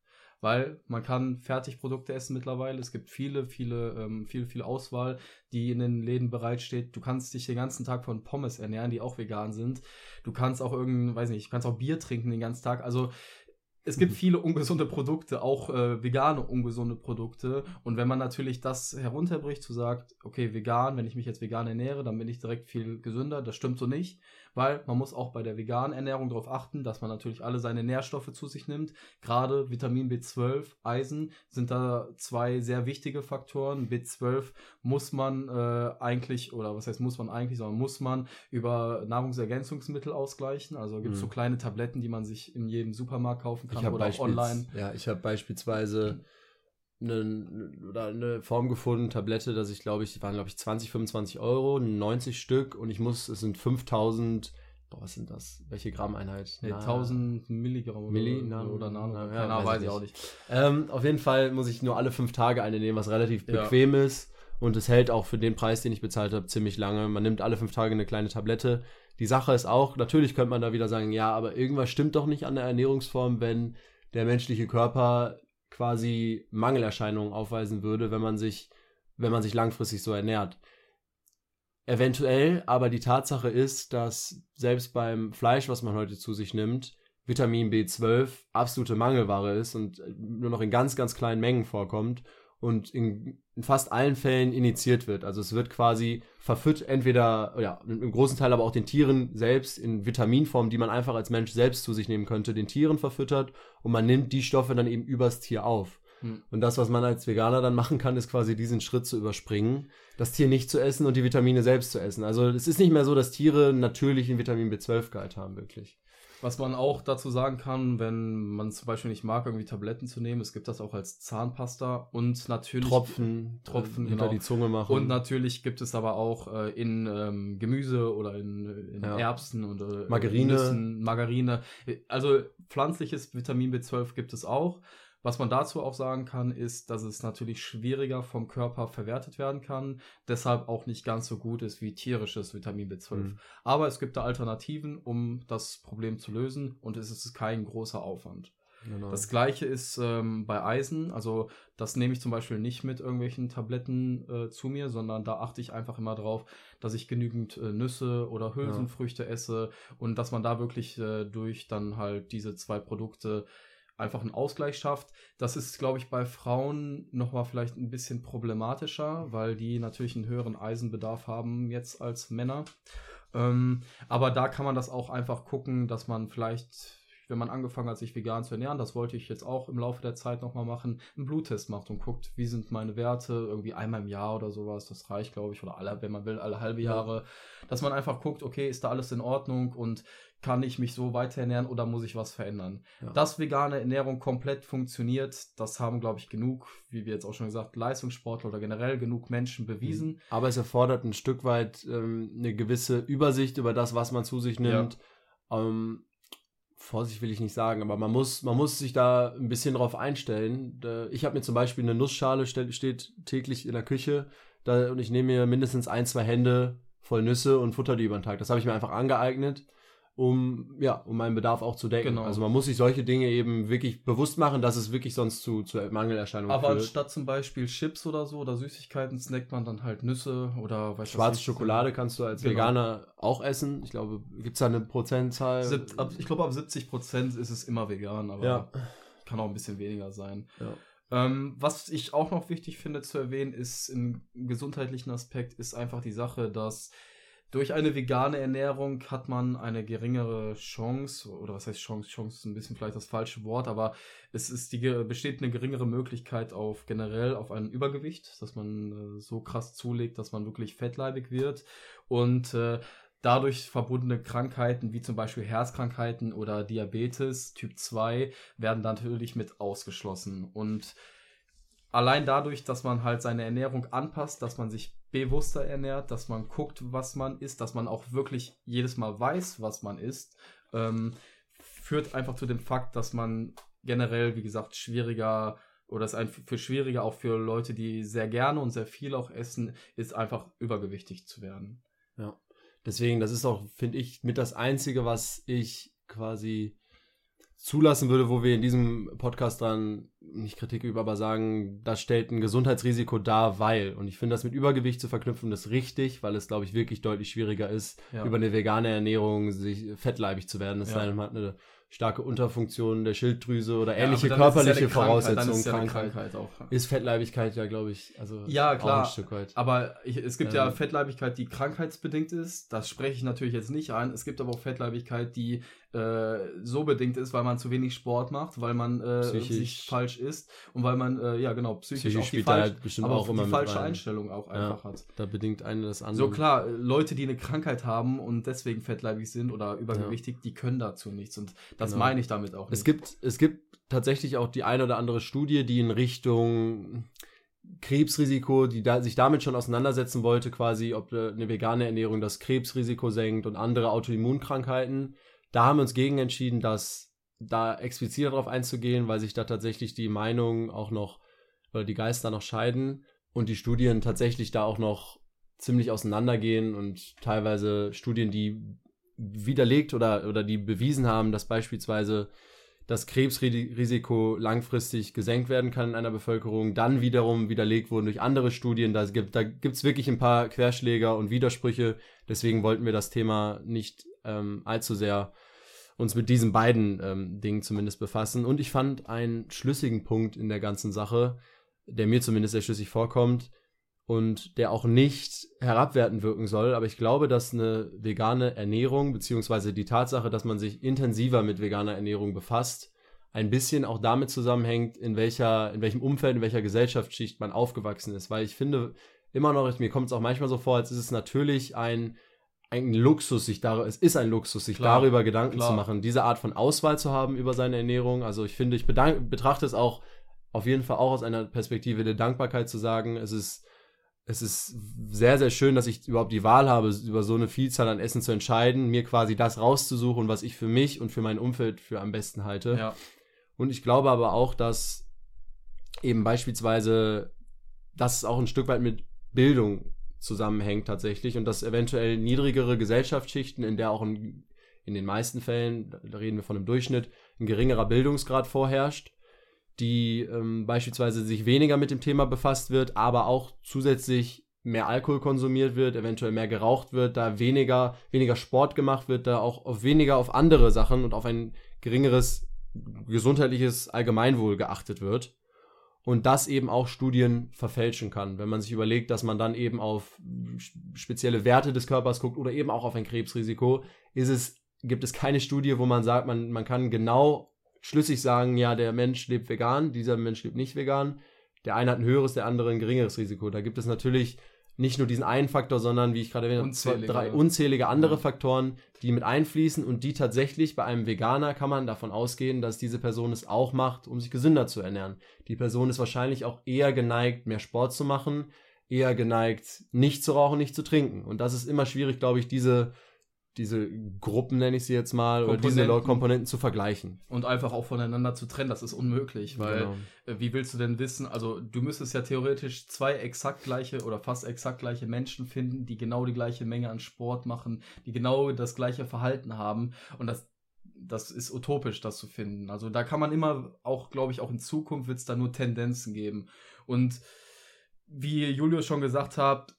weil man kann Fertigprodukte essen mittlerweile. Es gibt viele, viele, ähm, viel, viel Auswahl, die in den Läden bereitsteht. Du kannst dich den ganzen Tag von Pommes ernähren, die auch vegan sind. Du kannst auch irgendein, weiß nicht, du kannst auch Bier trinken den ganzen Tag. Also es gibt mhm. viele ungesunde Produkte, auch äh, vegane ungesunde Produkte. Und wenn man natürlich das herunterbricht, zu sagt, okay, vegan, wenn ich mich jetzt vegan ernähre, dann bin ich direkt viel gesünder. Das stimmt so nicht weil man muss auch bei der veganen Ernährung darauf achten, dass man natürlich alle seine Nährstoffe zu sich nimmt. Gerade Vitamin B12, Eisen sind da zwei sehr wichtige Faktoren. B12 muss man äh, eigentlich, oder was heißt muss man eigentlich, sondern muss man über Nahrungsergänzungsmittel ausgleichen. Also gibt es mhm. so kleine Tabletten, die man sich in jedem Supermarkt kaufen kann oder auch online. Ja, ich habe beispielsweise eine, oder eine Form gefunden, Tablette, dass ich glaube ich, waren glaube ich 20, 25 Euro, 90 Stück und ich muss, es sind 5000 Boah, was sind das? Welche Grammeinheit? Nee, 1000 Milligramm oder, Milli, Nano, oder Nano. Na, Keine Ahnung, weiß ich auch nicht. Ähm, auf jeden Fall muss ich nur alle fünf Tage eine nehmen, was relativ bequem ja. ist. Und es hält auch für den Preis, den ich bezahlt habe, ziemlich lange. Man nimmt alle fünf Tage eine kleine Tablette. Die Sache ist auch, natürlich könnte man da wieder sagen, ja, aber irgendwas stimmt doch nicht an der Ernährungsform, wenn der menschliche Körper quasi Mangelerscheinungen aufweisen würde, wenn man sich, wenn man sich langfristig so ernährt. Eventuell, aber die Tatsache ist, dass selbst beim Fleisch, was man heute zu sich nimmt, Vitamin B12 absolute Mangelware ist und nur noch in ganz, ganz kleinen Mengen vorkommt und in, in, fast allen Fällen initiiert wird. Also es wird quasi verfüttert, entweder, ja, im großen Teil aber auch den Tieren selbst in Vitaminform, die man einfach als Mensch selbst zu sich nehmen könnte, den Tieren verfüttert und man nimmt die Stoffe dann eben übers Tier auf. Hm. Und das, was man als Veganer dann machen kann, ist quasi diesen Schritt zu überspringen, das Tier nicht zu essen und die Vitamine selbst zu essen. Also es ist nicht mehr so, dass Tiere natürlich einen Vitamin B12-Gehalt haben, wirklich. Was man auch dazu sagen kann, wenn man zum Beispiel nicht mag, irgendwie Tabletten zu nehmen, es gibt das auch als Zahnpasta und natürlich Tropfen, Tropfen hinter genau. die Zunge machen. Und natürlich gibt es aber auch äh, in ähm, Gemüse oder in, in ja. Erbsen und äh, Margarine. Nüssen, Margarine. Also pflanzliches Vitamin B12 gibt es auch. Was man dazu auch sagen kann, ist, dass es natürlich schwieriger vom Körper verwertet werden kann, deshalb auch nicht ganz so gut ist wie tierisches Vitamin B12. Mhm. Aber es gibt da Alternativen, um das Problem zu lösen und es ist kein großer Aufwand. Genau. Das gleiche ist ähm, bei Eisen. Also das nehme ich zum Beispiel nicht mit irgendwelchen Tabletten äh, zu mir, sondern da achte ich einfach immer drauf, dass ich genügend äh, Nüsse oder Hülsenfrüchte ja. esse und dass man da wirklich äh, durch dann halt diese zwei Produkte einfach einen Ausgleich schafft. Das ist, glaube ich, bei Frauen nochmal vielleicht ein bisschen problematischer, weil die natürlich einen höheren Eisenbedarf haben jetzt als Männer. Ähm, aber da kann man das auch einfach gucken, dass man vielleicht wenn man angefangen hat, sich vegan zu ernähren, das wollte ich jetzt auch im Laufe der Zeit nochmal machen, einen Bluttest macht und guckt, wie sind meine Werte, irgendwie einmal im Jahr oder sowas, das reicht, glaube ich, oder alle, wenn man will, alle halbe Jahre, dass man einfach guckt, okay, ist da alles in Ordnung und kann ich mich so weiter ernähren oder muss ich was verändern? Ja. Dass vegane Ernährung komplett funktioniert, das haben, glaube ich, genug, wie wir jetzt auch schon gesagt, Leistungssportler oder generell genug Menschen bewiesen. Mhm. Aber es erfordert ein Stück weit ähm, eine gewisse Übersicht über das, was man zu sich nimmt. Ja. Ähm, Vorsicht will ich nicht sagen, aber man muss, man muss sich da ein bisschen drauf einstellen. Ich habe mir zum Beispiel eine Nussschale, steht täglich in der Küche da, und ich nehme mir mindestens ein, zwei Hände voll Nüsse und futter die über den Tag. Das habe ich mir einfach angeeignet um, ja, um meinen Bedarf auch zu decken. Genau. Also man muss sich solche Dinge eben wirklich bewusst machen, dass es wirklich sonst zu, zu Mangelerscheinungen Aber führt. Aber anstatt zum Beispiel Chips oder so oder Süßigkeiten snackt man dann halt Nüsse oder weiß Schwarze Schokolade kannst du als genau. Veganer auch essen. Ich glaube, gibt es da eine Prozentzahl? Sieb, ab, ich glaube, ab 70 Prozent ist es immer vegan, aber ja. kann auch ein bisschen weniger sein. Ja. Ähm, was ich auch noch wichtig finde zu erwähnen, ist im gesundheitlichen Aspekt, ist einfach die Sache, dass durch eine vegane Ernährung hat man eine geringere Chance, oder was heißt Chance? Chance ist ein bisschen vielleicht das falsche Wort, aber es ist die, besteht eine geringere Möglichkeit auf generell auf ein Übergewicht, dass man äh, so krass zulegt, dass man wirklich fettleibig wird und äh, dadurch verbundene Krankheiten wie zum Beispiel Herzkrankheiten oder Diabetes Typ 2 werden natürlich mit ausgeschlossen und allein dadurch, dass man halt seine Ernährung anpasst, dass man sich bewusster ernährt, dass man guckt, was man isst, dass man auch wirklich jedes Mal weiß, was man isst, ähm, führt einfach zu dem Fakt, dass man generell, wie gesagt, schwieriger oder es ist für schwieriger auch für Leute, die sehr gerne und sehr viel auch essen, ist einfach übergewichtig zu werden. Ja. Deswegen, das ist auch, finde ich, mit das Einzige, was ich quasi zulassen würde, wo wir in diesem Podcast dann nicht Kritik üben, aber sagen, das stellt ein Gesundheitsrisiko dar, weil. Und ich finde das mit Übergewicht zu verknüpfen, ist richtig, weil es, glaube ich, wirklich deutlich schwieriger ist, ja. über eine vegane Ernährung sich fettleibig zu werden. Das ja. heißt, man hat eine starke Unterfunktion der Schilddrüse oder ähnliche ja, körperliche ist ja Voraussetzungen. Ist, ja Krankheit. Krankheit ist Fettleibigkeit ja, glaube ich, also ja klar. ein Stück weit. Aber ich, es gibt ähm, ja Fettleibigkeit, die krankheitsbedingt ist. Das spreche ich natürlich jetzt nicht ein. Es gibt aber auch Fettleibigkeit, die äh, so bedingt ist, weil man zu wenig Sport macht, weil man äh, sich falsch ist und weil man, äh, ja genau, psychisch, psychisch auch die, falsch, halt bestimmt aber auch immer die falsche rein. Einstellung auch einfach ja, hat. Da bedingt eine das andere. So klar, Leute, die eine Krankheit haben und deswegen fettleibig sind oder übergewichtig, ja. die können dazu nichts und das genau. meine ich damit auch nicht. Es gibt, es gibt tatsächlich auch die eine oder andere Studie, die in Richtung Krebsrisiko, die da, sich damit schon auseinandersetzen wollte, quasi, ob eine vegane Ernährung das Krebsrisiko senkt und andere Autoimmunkrankheiten. Da haben wir uns gegen entschieden, dass da explizit darauf einzugehen, weil sich da tatsächlich die Meinungen auch noch oder die Geister noch scheiden und die Studien tatsächlich da auch noch ziemlich auseinandergehen und teilweise Studien, die widerlegt oder, oder die bewiesen haben, dass beispielsweise das Krebsrisiko langfristig gesenkt werden kann in einer Bevölkerung, dann wiederum widerlegt wurden durch andere Studien. Da gibt da wirklich ein paar Querschläger und Widersprüche. Deswegen wollten wir das Thema nicht ähm, allzu sehr uns mit diesen beiden ähm, Dingen zumindest befassen. Und ich fand einen schlüssigen Punkt in der ganzen Sache, der mir zumindest sehr schlüssig vorkommt und der auch nicht herabwertend wirken soll. Aber ich glaube, dass eine vegane Ernährung, beziehungsweise die Tatsache, dass man sich intensiver mit veganer Ernährung befasst, ein bisschen auch damit zusammenhängt, in welcher, in welchem Umfeld, in welcher Gesellschaftsschicht man aufgewachsen ist. Weil ich finde immer noch, mir kommt es auch manchmal so vor, als ist es natürlich ein ein Luxus, sich darüber, es ist ein Luxus, sich klar, darüber Gedanken klar. zu machen, diese Art von Auswahl zu haben über seine Ernährung. Also ich finde, ich betrachte es auch auf jeden Fall auch aus einer Perspektive der Dankbarkeit zu sagen, es ist, es ist sehr, sehr schön, dass ich überhaupt die Wahl habe, über so eine Vielzahl an Essen zu entscheiden, mir quasi das rauszusuchen, was ich für mich und für mein Umfeld für am besten halte. Ja. Und ich glaube aber auch, dass eben beispielsweise das auch ein Stück weit mit Bildung zusammenhängt tatsächlich und dass eventuell niedrigere Gesellschaftsschichten, in der auch ein, in den meisten Fällen, da reden wir von einem Durchschnitt, ein geringerer Bildungsgrad vorherrscht, die ähm, beispielsweise sich weniger mit dem Thema befasst wird, aber auch zusätzlich mehr Alkohol konsumiert wird, eventuell mehr geraucht wird, da weniger, weniger Sport gemacht wird, da auch auf weniger auf andere Sachen und auf ein geringeres gesundheitliches Allgemeinwohl geachtet wird und das eben auch Studien verfälschen kann. Wenn man sich überlegt, dass man dann eben auf spezielle Werte des Körpers guckt oder eben auch auf ein Krebsrisiko, ist es, gibt es keine Studie, wo man sagt, man, man kann genau schlüssig sagen, ja, der Mensch lebt vegan, dieser Mensch lebt nicht vegan. Der eine hat ein höheres, der andere ein geringeres Risiko. Da gibt es natürlich nicht nur diesen einen Faktor, sondern wie ich gerade erwähnt habe, zwei, drei unzählige andere ja. Faktoren, die mit einfließen und die tatsächlich bei einem Veganer kann man davon ausgehen, dass diese Person es auch macht, um sich gesünder zu ernähren. Die Person ist wahrscheinlich auch eher geneigt, mehr Sport zu machen, eher geneigt, nicht zu rauchen, nicht zu trinken. Und das ist immer schwierig, glaube ich, diese diese Gruppen, nenne ich sie jetzt mal, oder diese Komponenten zu vergleichen. Und einfach auch voneinander zu trennen, das ist unmöglich, weil genau. Äh, wie willst du denn wissen, also du müsstest ja theoretisch zwei exakt gleiche oder fast exakt gleiche Menschen finden, die genau die gleiche Menge an Sport machen, die genau das gleiche Verhalten haben und das das ist utopisch, das zu finden. Also da kann man immer auch, glaube ich, auch in Zukunft wird es da nur Tendenzen geben. Und wie Julius schon gesagt hat,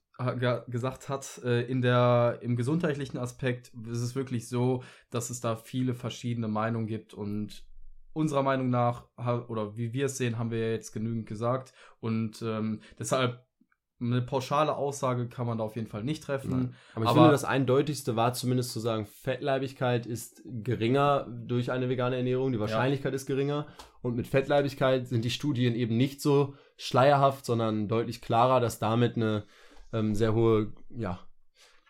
gesagt hat, äh, in der, im gesundheitlichen Aspekt ist es wirklich so, dass es da viele verschiedene Meinungen gibt und unserer Meinung nach, oder wie wir es sehen, haben wir jetzt genügend gesagt und ähm, deshalb eine pauschale Aussage kann man da auf jeden Fall nicht treffen. Aber ich aber finde, das Eindeutigste war zumindest zu sagen, Fettleibigkeit ist geringer durch eine vegane Ernährung, die Wahrscheinlichkeit ja. ist geringer. Und mit Fettleibigkeit sind die Studien eben nicht so schleierhaft, sondern deutlich klarer, dass damit eine ähm, sehr hohe ja,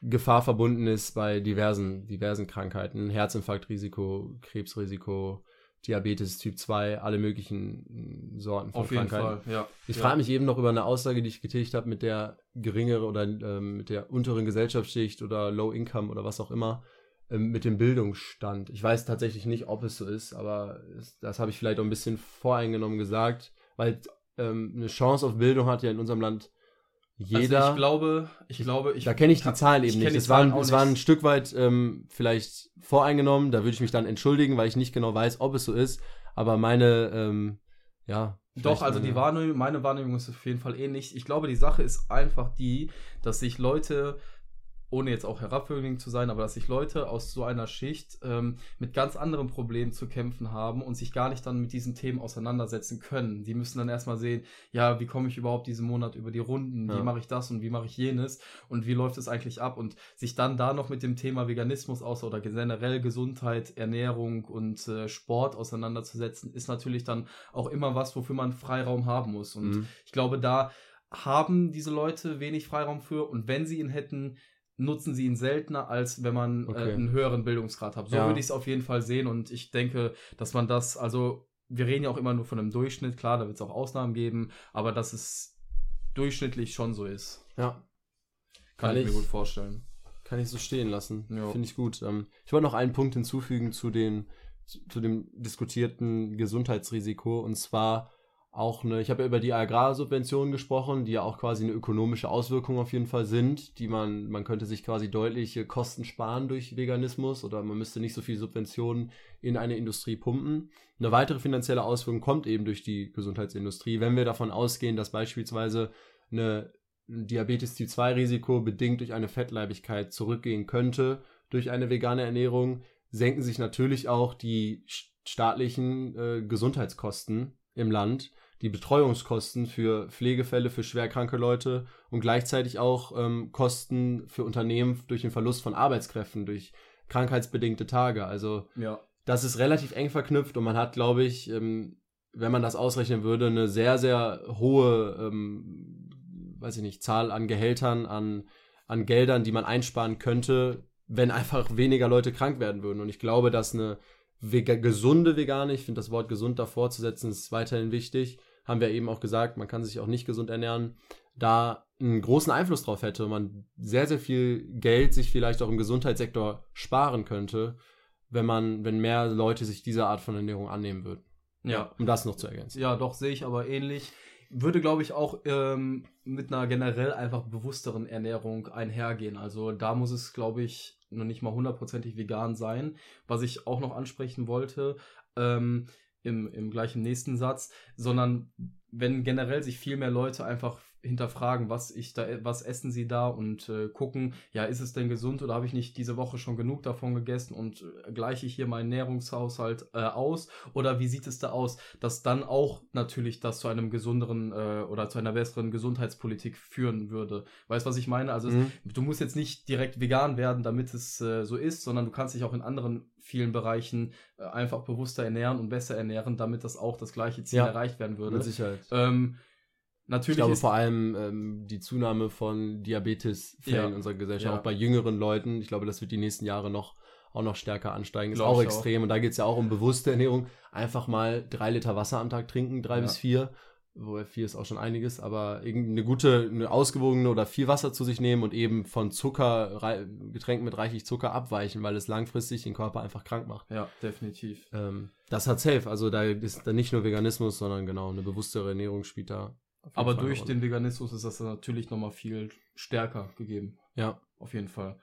Gefahr verbunden ist bei diversen, diversen Krankheiten. Herzinfarktrisiko, Krebsrisiko, Diabetes Typ 2, alle möglichen Sorten von Auf Krankheiten. Jeden Fall, ja. Ich ja. frage mich eben noch über eine Aussage, die ich getätigt habe mit der geringeren oder ähm, mit der unteren Gesellschaftsschicht oder Low Income oder was auch immer, ähm, mit dem Bildungsstand. Ich weiß tatsächlich nicht, ob es so ist, aber das habe ich vielleicht auch ein bisschen voreingenommen gesagt, weil ähm, eine Chance auf Bildung hat ja in unserem Land jeder. Also ich glaube, ich glaube, ich. Da kenne ich die Zahlen eben nicht. Es waren, es waren ein Stück weit ähm, vielleicht voreingenommen. Da würde ich mich dann entschuldigen, weil ich nicht genau weiß, ob es so ist. Aber meine, ähm, ja. Doch, also die Wahrnehmung, meine Wahrnehmung ist auf jeden Fall ähnlich. Ich glaube, die Sache ist einfach die, dass sich Leute ohne jetzt auch herabwürdigend zu sein, aber dass sich Leute aus so einer Schicht ähm, mit ganz anderen Problemen zu kämpfen haben und sich gar nicht dann mit diesen Themen auseinandersetzen können. Die müssen dann erstmal sehen, ja, wie komme ich überhaupt diesen Monat über die Runden, ja. wie mache ich das und wie mache ich jenes und wie läuft es eigentlich ab und sich dann da noch mit dem Thema Veganismus aus oder generell Gesundheit, Ernährung und äh, Sport auseinanderzusetzen, ist natürlich dann auch immer was, wofür man Freiraum haben muss. Und mhm. ich glaube, da haben diese Leute wenig Freiraum für und wenn sie ihn hätten, nutzen sie ihn seltener, als wenn man äh, okay. äh, einen höheren Bildungsgrad hat. So ja. würde ich es auf jeden Fall sehen und ich denke, dass man das, also wir reden ja auch immer nur von einem Durchschnitt, klar, da wird es auch Ausnahmen geben, aber dass es durchschnittlich schon so ist. Ja. Kann, kann ich, mir gut vorstellen. Kann ich so stehen lassen. Finde ich gut. Ähm, ich wollte noch einen Punkt hinzufügen zu den zu dem diskutierten Gesundheitsrisiko und zwar auch eine, ich habe ja über die Agrarsubventionen gesprochen, die ja auch quasi eine ökonomische Auswirkung auf jeden Fall sind, die man, man könnte sich quasi deutliche Kosten sparen durch Veganismus oder man müsste nicht so viel Subventionen in eine Industrie pumpen. Eine weitere finanzielle Auswirkung kommt eben durch die Gesundheitsindustrie, wenn wir davon ausgehen, dass beispielsweise eine Diabetes Typ 2 Risiko bedingt durch eine Fettleibigkeit zurückgehen könnte durch eine vegane Ernährung, senken sich natürlich auch die staatlichen äh, Gesundheitskosten im Land die Betreuungskosten für Pflegefälle für schwerkranke Leute und gleichzeitig auch ähm, Kosten für Unternehmen durch den Verlust von Arbeitskräften, durch krankheitsbedingte Tage. Also ja. das ist relativ eng verknüpft und man hat, glaube ich, ähm, wenn man das ausrechnen würde, eine sehr, sehr hohe, ähm, weiß ich nicht, Zahl an Gehältern, an, an Geldern, die man einsparen könnte, wenn einfach weniger Leute krank werden würden. Und ich glaube, dass eine Vega gesunde Vegane, ich finde das Wort gesund davor zu setzen, ist weiterhin wichtig, haben wir eben auch gesagt, man kann sich auch nicht gesund ernähren, da einen großen Einfluss drauf hätte man sehr, sehr viel Geld sich vielleicht auch im Gesundheitssektor sparen könnte, wenn man, wenn mehr Leute sich dieser Art von Ernährung annehmen würden. Ja. Um das noch zu ergänzen. Ja, doch, sehe ich aber ähnlich. Würde, glaube ich, auch ähm, mit einer generell einfach bewussteren Ernährung einhergehen. Also da muss es, glaube ich, noch nicht mal hundertprozentig vegan sein. Was ich auch noch ansprechen wollte, ähm, im, im gleichen nächsten Satz, sondern wenn generell sich viel mehr Leute einfach hinterfragen, was ich da, was essen sie da und äh, gucken, ja, ist es denn gesund oder habe ich nicht diese Woche schon genug davon gegessen und äh, gleiche ich hier meinen Nährungshaushalt äh, aus oder wie sieht es da aus, dass dann auch natürlich das zu einem gesünderen äh, oder zu einer besseren Gesundheitspolitik führen würde. Weißt du, was ich meine? Also mhm. es, du musst jetzt nicht direkt vegan werden, damit es äh, so ist, sondern du kannst dich auch in anderen vielen Bereichen äh, einfach bewusster ernähren und besser ernähren, damit das auch das gleiche Ziel ja, erreicht werden würde. Mit Sicherheit. Ähm, natürlich ich glaube vor allem ähm, die Zunahme von Diabetesfällen ja, in unserer Gesellschaft, ja. auch bei jüngeren Leuten. Ich glaube, das wird die nächsten Jahre noch auch noch stärker ansteigen. Ist Glaub auch extrem. Auch. Und da geht es ja auch um bewusste Ernährung. Einfach mal drei Liter Wasser am Tag trinken, drei bis vier wobei vier ist auch schon einiges, aber irgendeine gute, eine ausgewogene oder viel Wasser zu sich nehmen und eben von Zucker, Getränken mit reichlich Zucker abweichen, weil es langfristig den Körper einfach krank macht. Ja, definitiv. Ähm, das hat safe. Also da ist dann nicht nur Veganismus, sondern genau eine bewusstere Ernährung spielt da. Aber durch den Veganismus ist das natürlich nochmal viel stärker gegeben. Ja. Auf jeden Fall.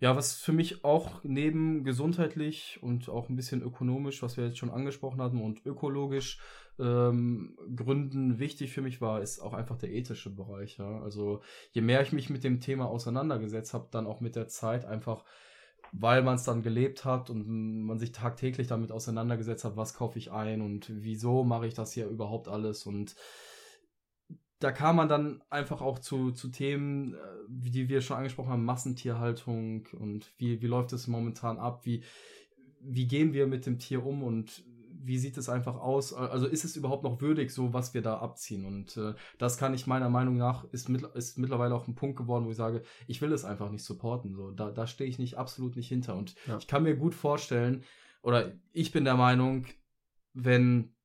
Ja, was für mich auch neben gesundheitlich und auch ein bisschen ökonomisch, was wir jetzt schon angesprochen hatten, und ökologisch ähm, Gründen wichtig für mich war, ist auch einfach der ethische Bereich. Ja? Also je mehr ich mich mit dem Thema auseinandergesetzt habe, dann auch mit der Zeit einfach, weil man es dann gelebt hat und man sich tagtäglich damit auseinandergesetzt hat, was kaufe ich ein und wieso mache ich das hier überhaupt alles und da kam man dann einfach auch zu, zu Themen, äh, die wir schon angesprochen haben, Massentierhaltung und wie, wie läuft es momentan ab, wie, wie gehen wir mit dem Tier um und wie sieht es einfach aus? Also ist es überhaupt noch würdig, so was wir da abziehen? Und äh, das kann ich meiner Meinung nach, ist, mit, ist mittlerweile auch ein Punkt geworden, wo ich sage, ich will es einfach nicht supporten. So, da, da stehe ich nicht absolut nicht hinter. Und ja. ich kann mir gut vorstellen, oder ich bin der Meinung, wenn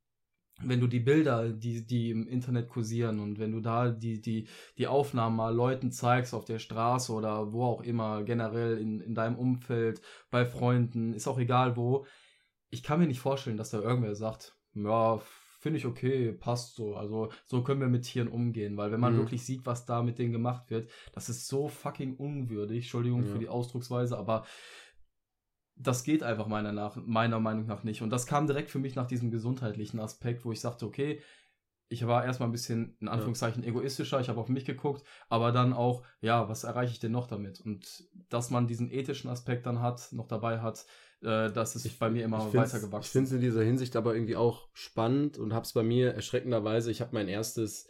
wenn du die Bilder, die, die im Internet kursieren und wenn du da die, die, die Aufnahmen mal Leuten zeigst auf der Straße oder wo auch immer, generell in, in deinem Umfeld, bei Freunden, ist auch egal wo, ich kann mir nicht vorstellen, dass da irgendwer sagt, ja, finde ich okay, passt so. Also so können wir mit Tieren umgehen, weil wenn man mhm. wirklich sieht, was da mit denen gemacht wird, das ist so fucking unwürdig. Entschuldigung ja. für die Ausdrucksweise, aber das geht einfach meiner, nach, meiner Meinung nach nicht. Und das kam direkt für mich nach diesem gesundheitlichen Aspekt, wo ich sagte, okay, ich war erstmal ein bisschen, in Anführungszeichen, egoistischer, ich habe auf mich geguckt, aber dann auch, ja, was erreiche ich denn noch damit? Und dass man diesen ethischen Aspekt dann hat, noch dabei hat, äh, das ist ich, bei mir immer weiter gewachsen. Ich finde es in dieser Hinsicht aber irgendwie auch spannend und habe es bei mir erschreckenderweise, ich habe mein erstes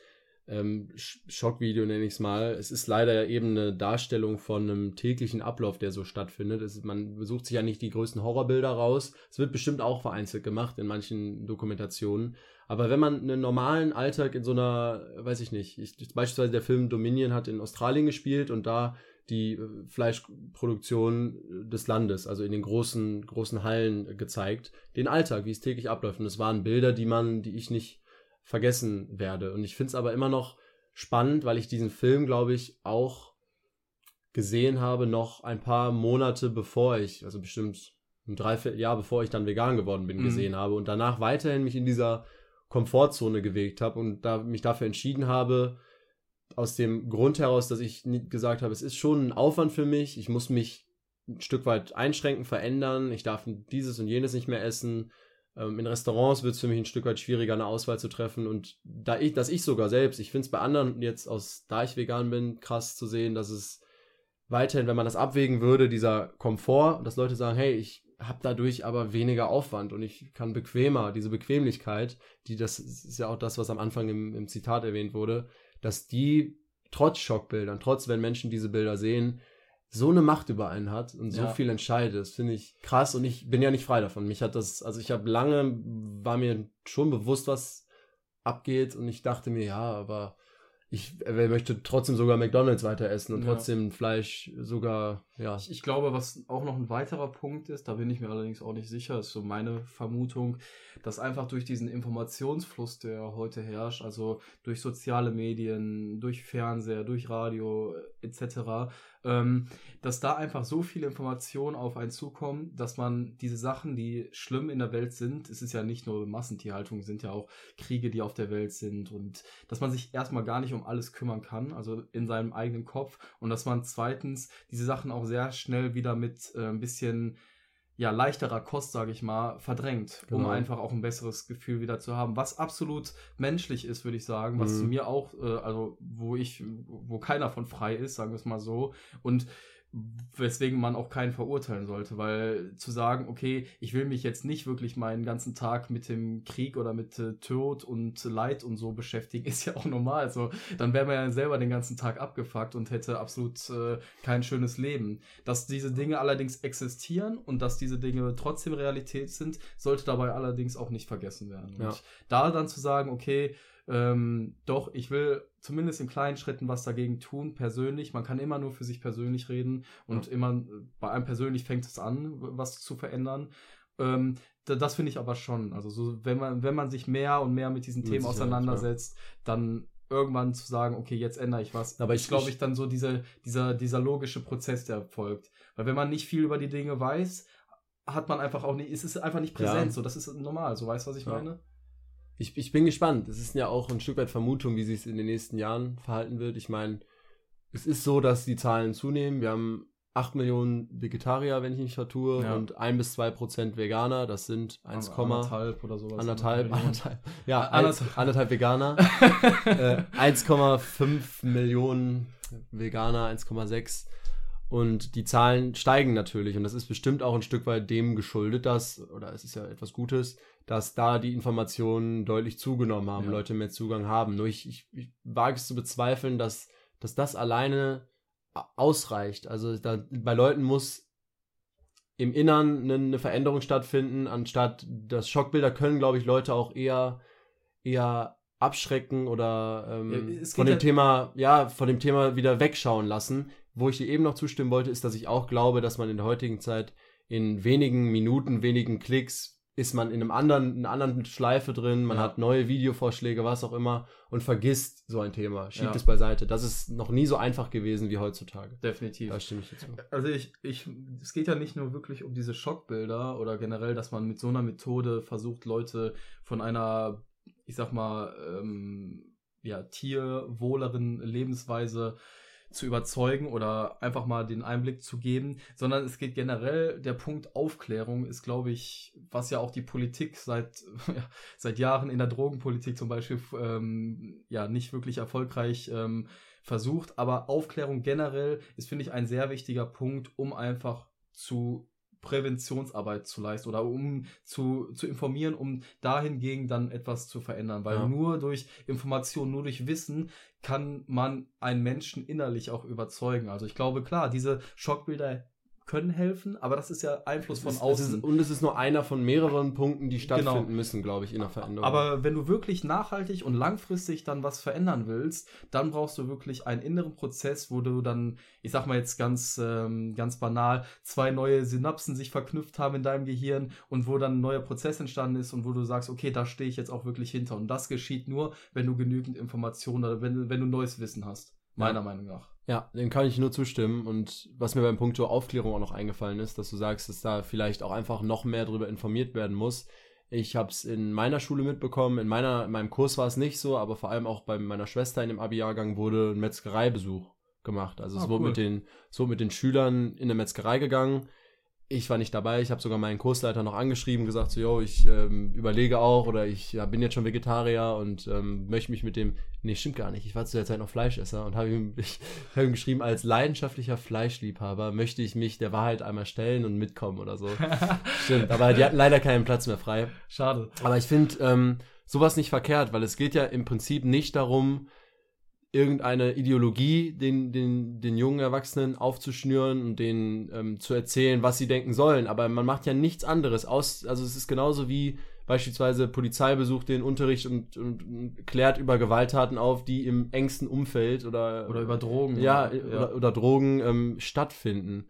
ähm, Schockvideo, nenne ich es mal. Es ist leider eben eine Darstellung von einem täglichen Ablauf, der so stattfindet. Es, man besucht sich ja nicht die größten Horrorbilder raus. Es wird bestimmt auch vereinzelt gemacht in manchen Dokumentationen. Aber wenn man einen normalen Alltag in so einer, weiß ich nicht, ich, beispielsweise der Film Dominion hat in Australien gespielt und da die äh, Fleischproduktion des Landes, also in den großen, großen Hallen gezeigt, den Alltag, wie es täglich abläuft. Und es waren Bilder, die man, die ich nicht vergessen werde. Und ich finde es aber immer noch spannend, weil ich diesen Film, glaube ich, auch gesehen habe, noch ein paar Monate bevor ich, also bestimmt ein Dreivierteljahr bevor ich dann vegan geworden bin, mhm. gesehen habe und danach weiterhin mich in dieser Komfortzone gewegt habe und da mich dafür entschieden habe, aus dem Grund heraus, dass ich gesagt habe, es ist schon ein Aufwand für mich, ich muss mich ein Stück weit einschränken, verändern, ich darf dieses und jenes nicht mehr essen, ähm, in Restaurants wird es für mich ein Stück weit schwieriger, eine Auswahl zu treffen. Und da ich, dass ich sogar selbst, ich finde es bei anderen jetzt aus, da ich vegan bin, krass zu sehen, dass es weiterhin, wenn man das abwägen würde, dieser Komfort, dass Leute sagen, hey, ich habe dadurch aber weniger Aufwand und ich kann bequemer, diese Bequemlichkeit, die das ist ja auch das, was am Anfang im, im Zitat erwähnt wurde, dass die trotz Schockbildern, trotz wenn Menschen diese Bilder sehen, so eine Macht über einen hat und so ja. viel entscheidet. Das finde ich krass und ich bin ja nicht frei davon. Mich hat das, also ich habe lange, war mir schon bewusst, was abgeht und ich dachte mir, ja, aber ich möchte trotzdem sogar McDonalds weiter essen und ja. trotzdem Fleisch sogar, ja. Ich, ich, glaube, was auch noch ein weiterer Punkt ist, da bin ich mir allerdings auch nicht sicher, ist so meine Vermutung, dass einfach durch diesen Informationsfluss, der heute herrscht, also durch soziale Medien, durch Fernseher, durch Radio etc., ähm, dass da einfach so viele Informationen auf einen zukommen, dass man diese Sachen, die schlimm in der Welt sind, es ist ja nicht nur Massentierhaltung, es sind ja auch Kriege, die auf der Welt sind und dass man sich erstmal gar nicht um alles kümmern kann, also in seinem eigenen Kopf und dass man zweitens diese Sachen auch sehr schnell wieder mit äh, ein bisschen ja, leichterer Kost, sage ich mal, verdrängt, genau. um einfach auch ein besseres Gefühl wieder zu haben. Was absolut menschlich ist, würde ich sagen, was mhm. mir auch, äh, also wo ich, wo keiner von frei ist, sagen wir es mal so. Und weswegen man auch keinen verurteilen sollte, weil zu sagen, okay, ich will mich jetzt nicht wirklich meinen ganzen Tag mit dem Krieg oder mit äh, Tod und Leid und so beschäftigen, ist ja auch normal. So, dann wäre man ja selber den ganzen Tag abgefuckt und hätte absolut äh, kein schönes Leben. Dass diese Dinge allerdings existieren und dass diese Dinge trotzdem Realität sind, sollte dabei allerdings auch nicht vergessen werden. Ja. Und da dann zu sagen, okay, ähm, doch, ich will zumindest in kleinen Schritten was dagegen tun, persönlich. Man kann immer nur für sich persönlich reden und ja. immer bei einem persönlich fängt es an, was zu verändern. Ähm, das finde ich aber schon. Also so, wenn man, wenn man sich mehr und mehr mit diesen mit Themen auseinandersetzt, ja. dann irgendwann zu sagen, okay, jetzt ändere ich was. Aber ich glaube ich dann so diese, dieser, dieser logische Prozess, der folgt. Weil wenn man nicht viel über die Dinge weiß, hat man einfach auch nicht, ist es einfach nicht präsent. Ja. So, das ist normal. So, weißt du, was ich meine? Ich, ich bin gespannt. Es ist ja auch ein Stück weit Vermutung, wie sich es in den nächsten Jahren verhalten wird. Ich meine, es ist so, dass die Zahlen zunehmen. Wir haben 8 Millionen Vegetarier, wenn ich mich vertue, ja. und 1 bis 2 Prozent Veganer. Das sind 1, anderthalb oder sowas. Anderthalb, anderthalb. Ja, anderthalb, anderthalb Veganer. äh, 1,5 Millionen Veganer, 1,6. Und die Zahlen steigen natürlich. Und das ist bestimmt auch ein Stück weit dem geschuldet, dass, oder es ist ja etwas Gutes, dass da die Informationen deutlich zugenommen haben, ja. Leute mehr Zugang haben. Nur ich, ich, ich wage es zu bezweifeln, dass, dass das alleine ausreicht. Also da, bei Leuten muss im Innern eine, eine Veränderung stattfinden, anstatt das Schockbilder können, glaube ich, Leute auch eher, eher abschrecken oder ähm, ja, von dem ja Thema, ja, von dem Thema wieder wegschauen lassen. Wo ich dir eben noch zustimmen wollte, ist, dass ich auch glaube, dass man in der heutigen Zeit in wenigen Minuten, wenigen Klicks ist man in einem anderen, einer anderen Schleife drin, man ja. hat neue Videovorschläge, was auch immer und vergisst so ein Thema, schiebt ja. es beiseite. Das ist noch nie so einfach gewesen wie heutzutage. Definitiv. Da stimme ich dazu. Also ich, ich, es geht ja nicht nur wirklich um diese Schockbilder oder generell, dass man mit so einer Methode versucht, Leute von einer, ich sag mal, ähm, ja, tierwohleren Lebensweise zu überzeugen oder einfach mal den Einblick zu geben, sondern es geht generell, der Punkt Aufklärung ist, glaube ich, was ja auch die Politik seit, seit Jahren in der Drogenpolitik zum Beispiel ähm, ja nicht wirklich erfolgreich ähm, versucht. Aber Aufklärung generell ist, finde ich, ein sehr wichtiger Punkt, um einfach zu Präventionsarbeit zu leisten oder um zu, zu informieren, um dahingegen dann etwas zu verändern. Weil ja. nur durch Information, nur durch Wissen kann man einen Menschen innerlich auch überzeugen. Also ich glaube, klar, diese Schockbilder können helfen, aber das ist ja Einfluss von außen. Es ist, und es ist nur einer von mehreren Punkten, die stattfinden genau. müssen, glaube ich, in der Veränderung. Aber wenn du wirklich nachhaltig und langfristig dann was verändern willst, dann brauchst du wirklich einen inneren Prozess, wo du dann, ich sag mal jetzt ganz, ähm, ganz banal, zwei neue Synapsen sich verknüpft haben in deinem Gehirn und wo dann ein neuer Prozess entstanden ist und wo du sagst, okay, da stehe ich jetzt auch wirklich hinter. Und das geschieht nur, wenn du genügend Informationen oder wenn, wenn du neues Wissen hast. Meiner ja. Meinung nach. Ja, dem kann ich nur zustimmen. Und was mir beim Punkt Aufklärung auch noch eingefallen ist, dass du sagst, dass da vielleicht auch einfach noch mehr darüber informiert werden muss. Ich habe es in meiner Schule mitbekommen, in, meiner, in meinem Kurs war es nicht so, aber vor allem auch bei meiner Schwester in dem Abi-Jahrgang wurde ein Metzgereibesuch gemacht. Also ah, es wurde, cool. mit den, es wurde mit den Schülern in der Metzgerei gegangen ich war nicht dabei, ich habe sogar meinen Kursleiter noch angeschrieben, gesagt so, yo, ich ähm, überlege auch oder ich ja, bin jetzt schon Vegetarier und ähm, möchte mich mit dem, nee, stimmt gar nicht, ich war zu der Zeit noch Fleischesser und habe ihm, hab ihm geschrieben, als leidenschaftlicher Fleischliebhaber möchte ich mich der Wahrheit einmal stellen und mitkommen oder so. stimmt, aber die hatten leider keinen Platz mehr frei. Schade. Aber ich finde ähm, sowas nicht verkehrt, weil es geht ja im Prinzip nicht darum, irgendeine Ideologie den, den, den jungen Erwachsenen aufzuschnüren und denen ähm, zu erzählen, was sie denken sollen. Aber man macht ja nichts anderes aus. Also es ist genauso wie beispielsweise Polizei besucht den Unterricht und, und, und klärt über Gewalttaten auf, die im engsten Umfeld oder oder über Drogen ja, oder, ja. oder, oder Drogen ähm, stattfinden.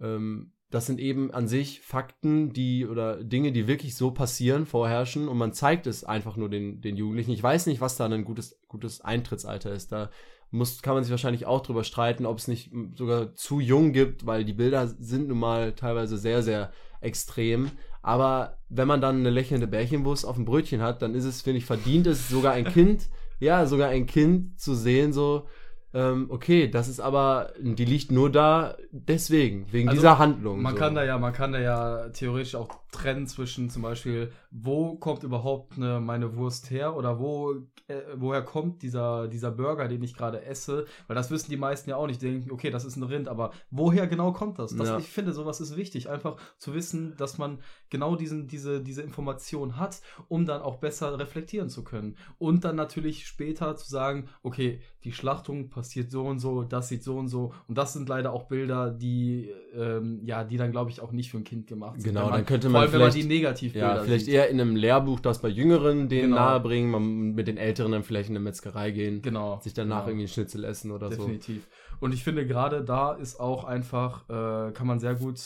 Ähm, das sind eben an sich Fakten, die oder Dinge, die wirklich so passieren, vorherrschen und man zeigt es einfach nur den, den Jugendlichen. Ich weiß nicht, was da ein gutes, gutes Eintrittsalter ist. Da muss, kann man sich wahrscheinlich auch drüber streiten, ob es nicht sogar zu jung gibt, weil die Bilder sind nun mal teilweise sehr, sehr extrem. Aber wenn man dann eine lächelnde Bärchenwurst auf dem Brötchen hat, dann ist es, finde ich, verdient es sogar ein Kind, ja, sogar ein Kind zu sehen, so, ähm, okay, das ist aber, die liegt nur da deswegen, wegen also, dieser Handlung. Man so. kann da ja, man kann da ja theoretisch auch trennen zwischen zum Beispiel, wo kommt überhaupt eine, meine Wurst her oder wo, äh, woher kommt dieser, dieser Burger, den ich gerade esse, weil das wissen die meisten ja auch nicht, die denken, okay, das ist ein Rind, aber woher genau kommt das? das ja. Ich finde, sowas ist wichtig, einfach zu wissen, dass man genau diesen, diese, diese Information hat, um dann auch besser reflektieren zu können. Und dann natürlich später zu sagen, okay, die Schlachtung passiert so und so, das sieht so und so. Und das sind leider auch Bilder, die, ähm, ja, die dann, glaube ich, auch nicht für ein Kind gemacht sind. Genau, dann könnte man. Vor allem, wenn man die Negativbilder Ja, vielleicht sieht. eher in einem Lehrbuch das bei Jüngeren denen genau. nahebringen, man mit den Älteren dann vielleicht in eine Metzgerei gehen. Genau. Sich danach genau. irgendwie ein Schnitzel essen oder Definitiv. so. Definitiv. Und ich finde, gerade da ist auch einfach, äh, kann man sehr gut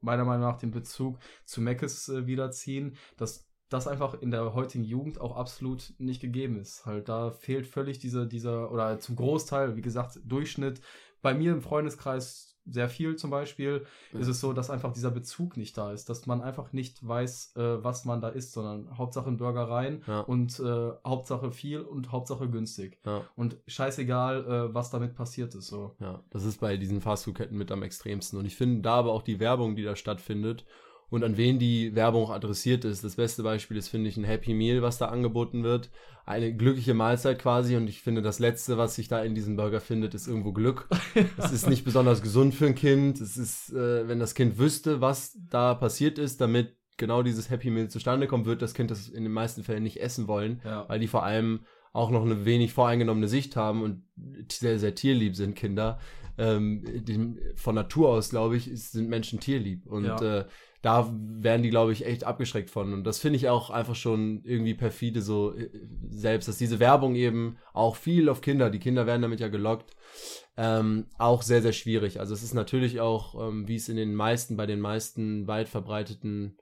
meiner Meinung nach den Bezug zu Meckes äh, wiederziehen, dass das einfach in der heutigen Jugend auch absolut nicht gegeben ist. Halt, da fehlt völlig dieser, dieser, oder zum Großteil, wie gesagt, Durchschnitt. Bei mir im Freundeskreis sehr viel zum Beispiel, ja. ist es so, dass einfach dieser Bezug nicht da ist, dass man einfach nicht weiß, äh, was man da isst, sondern Hauptsache in Burger rein ja. und äh, Hauptsache viel und Hauptsache günstig. Ja. Und scheißegal, äh, was damit passiert ist. So. Ja, das ist bei diesen Fastfood-Ketten mit am extremsten. Und ich finde da aber auch die Werbung, die da stattfindet und an wen die Werbung auch adressiert ist. Das beste Beispiel ist, finde ich, ein Happy Meal, was da angeboten wird. Eine glückliche Mahlzeit quasi. Und ich finde, das Letzte, was sich da in diesem Burger findet, ist irgendwo Glück. Es ist nicht besonders gesund für ein Kind. Es ist, äh, wenn das Kind wüsste, was da passiert ist, damit genau dieses Happy Meal zustande kommt, wird das Kind das in den meisten Fällen nicht essen wollen, ja. weil die vor allem auch noch eine wenig voreingenommene Sicht haben und sehr, sehr tierlieb sind, Kinder. Ähm, die, von Natur aus, glaube ich, sind Menschen tierlieb. Und ja. äh, da werden die, glaube ich, echt abgeschreckt von. Und das finde ich auch einfach schon irgendwie perfide so äh, selbst, dass diese Werbung eben auch viel auf Kinder, die Kinder werden damit ja gelockt, ähm, auch sehr, sehr schwierig. Also es ist natürlich auch, ähm, wie es in den meisten, bei den meisten weit verbreiteten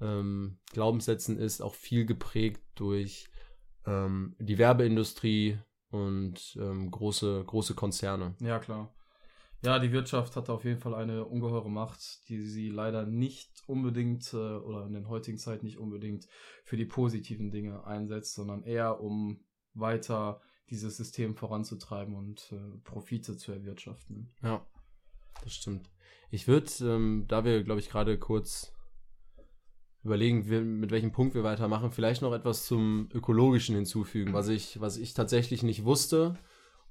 ähm, Glaubenssätzen ist, auch viel geprägt durch ähm, die Werbeindustrie und ähm, große, große Konzerne. Ja, klar. Ja, die Wirtschaft hat auf jeden Fall eine ungeheure Macht, die sie leider nicht unbedingt äh, oder in den heutigen Zeiten nicht unbedingt für die positiven Dinge einsetzt, sondern eher um weiter dieses System voranzutreiben und äh, Profite zu erwirtschaften. Ja, das stimmt. Ich würde, ähm, da wir, glaube ich, gerade kurz überlegen, mit welchem Punkt wir weitermachen, vielleicht noch etwas zum Ökologischen hinzufügen, was ich, was ich tatsächlich nicht wusste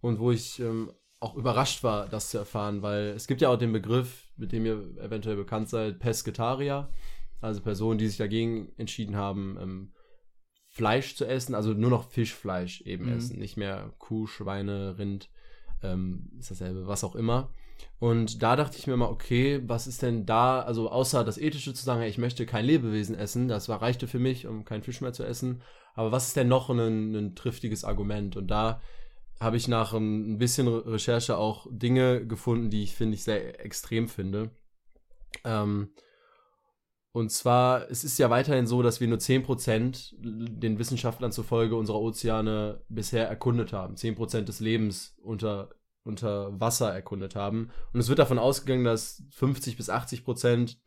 und wo ich ähm, auch überrascht war, das zu erfahren, weil es gibt ja auch den Begriff, mit dem ihr eventuell bekannt seid, Pesketarier, also Personen, die sich dagegen entschieden haben, ähm, Fleisch zu essen, also nur noch Fischfleisch eben mhm. essen, nicht mehr Kuh, Schweine, Rind, ähm, ist dasselbe, was auch immer. Und da dachte ich mir mal, okay, was ist denn da, also außer das Ethische zu sagen, hey, ich möchte kein Lebewesen essen, das war, reichte für mich, um keinen Fisch mehr zu essen. Aber was ist denn noch ein, ein triftiges Argument? Und da habe ich nach ein bisschen Recherche auch Dinge gefunden, die ich finde ich sehr extrem finde. Ähm, und zwar, es ist ja weiterhin so, dass wir nur 10% den Wissenschaftlern zufolge unserer Ozeane bisher erkundet haben. 10% des Lebens unter, unter Wasser erkundet haben. Und es wird davon ausgegangen, dass 50 bis 80 Prozent,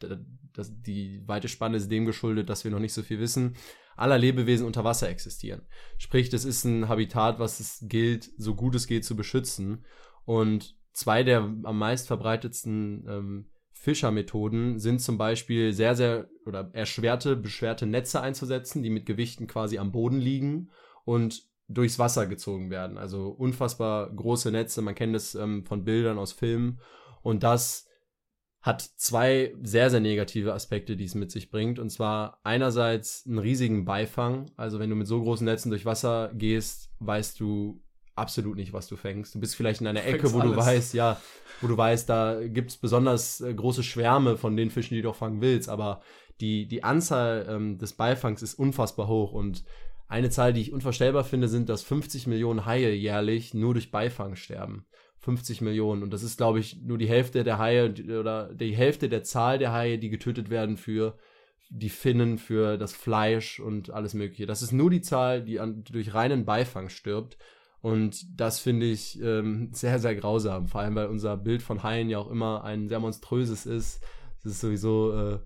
die weite Spanne ist dem geschuldet, dass wir noch nicht so viel wissen, aller Lebewesen unter Wasser existieren. Sprich, das ist ein Habitat, was es gilt, so gut es geht, zu beschützen. Und zwei der am meist verbreitetsten ähm, Fischermethoden sind zum Beispiel sehr, sehr oder erschwerte, beschwerte Netze einzusetzen, die mit Gewichten quasi am Boden liegen und durchs Wasser gezogen werden. Also unfassbar große Netze, man kennt es ähm, von Bildern aus Filmen. Und das hat zwei sehr, sehr negative Aspekte, die es mit sich bringt. Und zwar einerseits einen riesigen Beifang. Also wenn du mit so großen Netzen durch Wasser gehst, weißt du absolut nicht, was du fängst. Du bist vielleicht in einer Ecke, wo alles. du weißt, ja, wo du weißt, da gibt es besonders äh, große Schwärme von den Fischen, die du auch fangen willst, aber die, die Anzahl ähm, des Beifangs ist unfassbar hoch und eine Zahl, die ich unvorstellbar finde, sind, dass 50 Millionen Haie jährlich nur durch Beifang sterben. 50 Millionen. Und das ist, glaube ich, nur die Hälfte der Haie oder die Hälfte der Zahl der Haie, die getötet werden für die Finnen, für das Fleisch und alles Mögliche. Das ist nur die Zahl, die an, durch reinen Beifang stirbt. Und das finde ich ähm, sehr, sehr grausam. Vor allem, weil unser Bild von Haien ja auch immer ein sehr monströses ist. Es ist sowieso äh,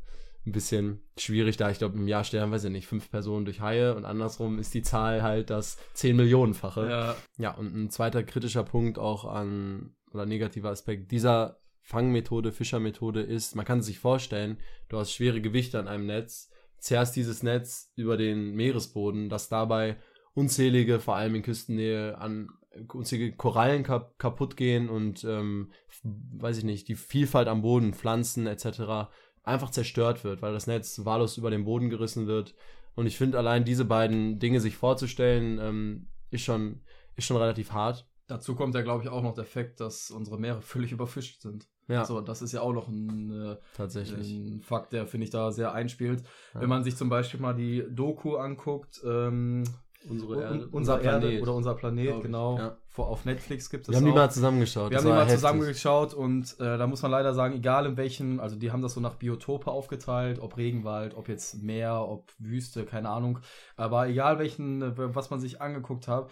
ein bisschen schwierig, da ich glaube, im Jahr sterben, weiß ich nicht, fünf Personen durch Haie und andersrum ist die Zahl halt das zehn Millionenfache. Ja. ja, und ein zweiter kritischer Punkt auch an, oder negativer Aspekt dieser Fangmethode, Fischermethode ist, man kann sich vorstellen, du hast schwere Gewichte an einem Netz, zerrst dieses Netz über den Meeresboden, das dabei unzählige, vor allem in Küstennähe, an unzählige Korallen kap kaputt gehen und ähm, weiß ich nicht, die Vielfalt am Boden, Pflanzen etc. einfach zerstört wird, weil das Netz wahllos über den Boden gerissen wird. Und ich finde allein diese beiden Dinge sich vorzustellen, ähm, ist schon, ist schon relativ hart. Dazu kommt ja, glaube ich, auch noch der Fakt, dass unsere Meere völlig überfischt sind. Ja. So, das ist ja auch noch ein, äh, Tatsächlich. ein Fakt, der, finde ich, da sehr einspielt. Ja. Wenn man sich zum Beispiel mal die Doku anguckt, ähm, Unsere Erde. unser Planet. Erde oder unser Planet, genau. Ja. Vor, auf Netflix gibt es Wir haben die mal zusammengeschaut. Wir haben die mal zusammengeschaut und äh, da muss man leider sagen, egal in welchen, also die haben das so nach Biotope aufgeteilt, ob Regenwald, ob jetzt Meer, ob Wüste, keine Ahnung. Aber egal welchen, äh, was man sich angeguckt hat,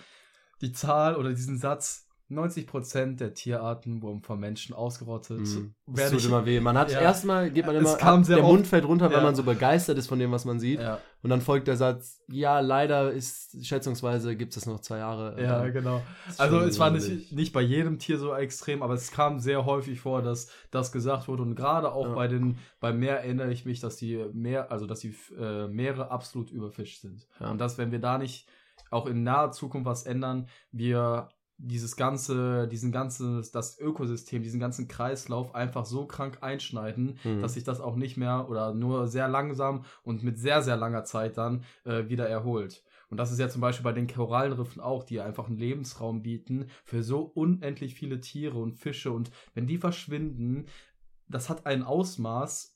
die Zahl oder diesen Satz, 90% der Tierarten wurden von Menschen ausgerottet. Mhm. Das tut immer weh. Man hat ja, erstmal geht man immer ab, der Mund fällt runter, ja. weil man so begeistert ist von dem, was man sieht. Ja. Und dann folgt der Satz: Ja, leider ist schätzungsweise gibt es noch zwei Jahre. Ja, genau. Also es war nicht, nicht bei jedem Tier so extrem, aber es kam sehr häufig vor, dass das gesagt wurde und gerade auch bei den beim Meer erinnere ich mich, dass die Meer, also dass die äh, Meere absolut überfischt sind. Und dass wenn wir da nicht auch in naher Zukunft was ändern, wir dieses ganze, diesen ganzen, das Ökosystem, diesen ganzen Kreislauf einfach so krank einschneiden, mhm. dass sich das auch nicht mehr oder nur sehr langsam und mit sehr, sehr langer Zeit dann äh, wieder erholt. Und das ist ja zum Beispiel bei den Korallenriffen auch, die einfach einen Lebensraum bieten für so unendlich viele Tiere und Fische. Und wenn die verschwinden, das hat ein Ausmaß,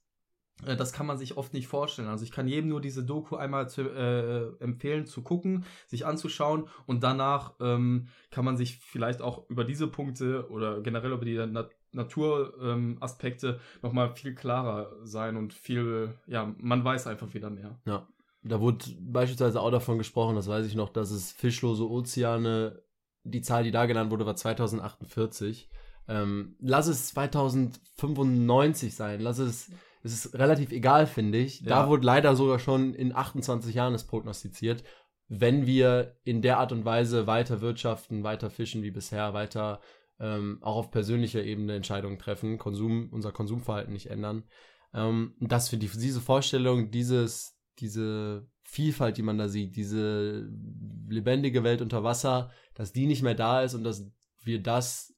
das kann man sich oft nicht vorstellen. Also ich kann jedem nur diese Doku einmal zu, äh, empfehlen zu gucken, sich anzuschauen und danach ähm, kann man sich vielleicht auch über diese Punkte oder generell über die Na Naturaspekte ähm, nochmal viel klarer sein und viel, ja, man weiß einfach wieder mehr. Ja. Da wurde beispielsweise auch davon gesprochen, das weiß ich noch, dass es fischlose Ozeane, die Zahl, die da genannt wurde, war 2048. Ähm, lass es 2095 sein, lass es es ist relativ egal, finde ich. Ja. Da wurde leider sogar schon in 28 Jahren es prognostiziert, wenn wir in der Art und Weise weiter wirtschaften, weiter fischen wie bisher, weiter ähm, auch auf persönlicher Ebene Entscheidungen treffen, Konsum, unser Konsumverhalten nicht ändern. Ähm, das für die, diese Vorstellung dieses diese Vielfalt, die man da sieht, diese lebendige Welt unter Wasser, dass die nicht mehr da ist und dass wir das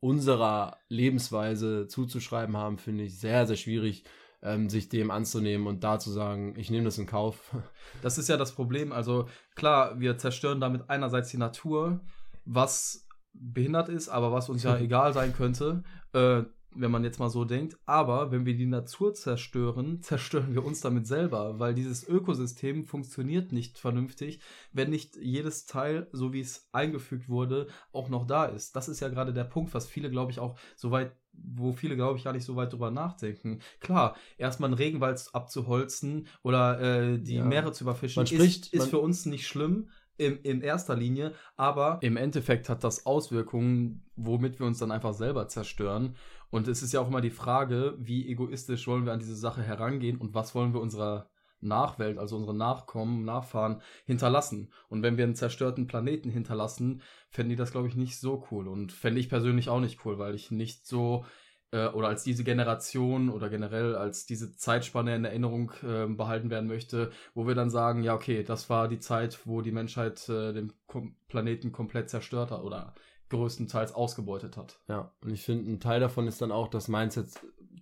unserer Lebensweise zuzuschreiben haben, finde ich sehr, sehr schwierig, ähm, sich dem anzunehmen und da zu sagen, ich nehme das in Kauf. Das ist ja das Problem. Also klar, wir zerstören damit einerseits die Natur, was behindert ist, aber was uns ja egal sein könnte. Äh, wenn man jetzt mal so denkt. Aber wenn wir die Natur zerstören, zerstören wir uns damit selber, weil dieses Ökosystem funktioniert nicht vernünftig, wenn nicht jedes Teil, so wie es eingefügt wurde, auch noch da ist. Das ist ja gerade der Punkt, was viele, glaube ich, auch so weit wo viele, glaube ich, gar nicht so weit drüber nachdenken. Klar, erstmal einen Regenwald abzuholzen oder äh, die ja. Meere zu überfischen, spricht, ist, ist für uns nicht schlimm, in, in erster Linie, aber im Endeffekt hat das Auswirkungen, womit wir uns dann einfach selber zerstören. Und es ist ja auch immer die Frage, wie egoistisch wollen wir an diese Sache herangehen und was wollen wir unserer Nachwelt, also unsere Nachkommen, Nachfahren hinterlassen. Und wenn wir einen zerstörten Planeten hinterlassen, fände ich das, glaube ich, nicht so cool. Und fände ich persönlich auch nicht cool, weil ich nicht so äh, oder als diese Generation oder generell als diese Zeitspanne in Erinnerung äh, behalten werden möchte, wo wir dann sagen, ja, okay, das war die Zeit, wo die Menschheit äh, den Kom Planeten komplett zerstört hat oder größtenteils ausgebeutet hat. Ja, und ich finde, ein Teil davon ist dann auch das Mindset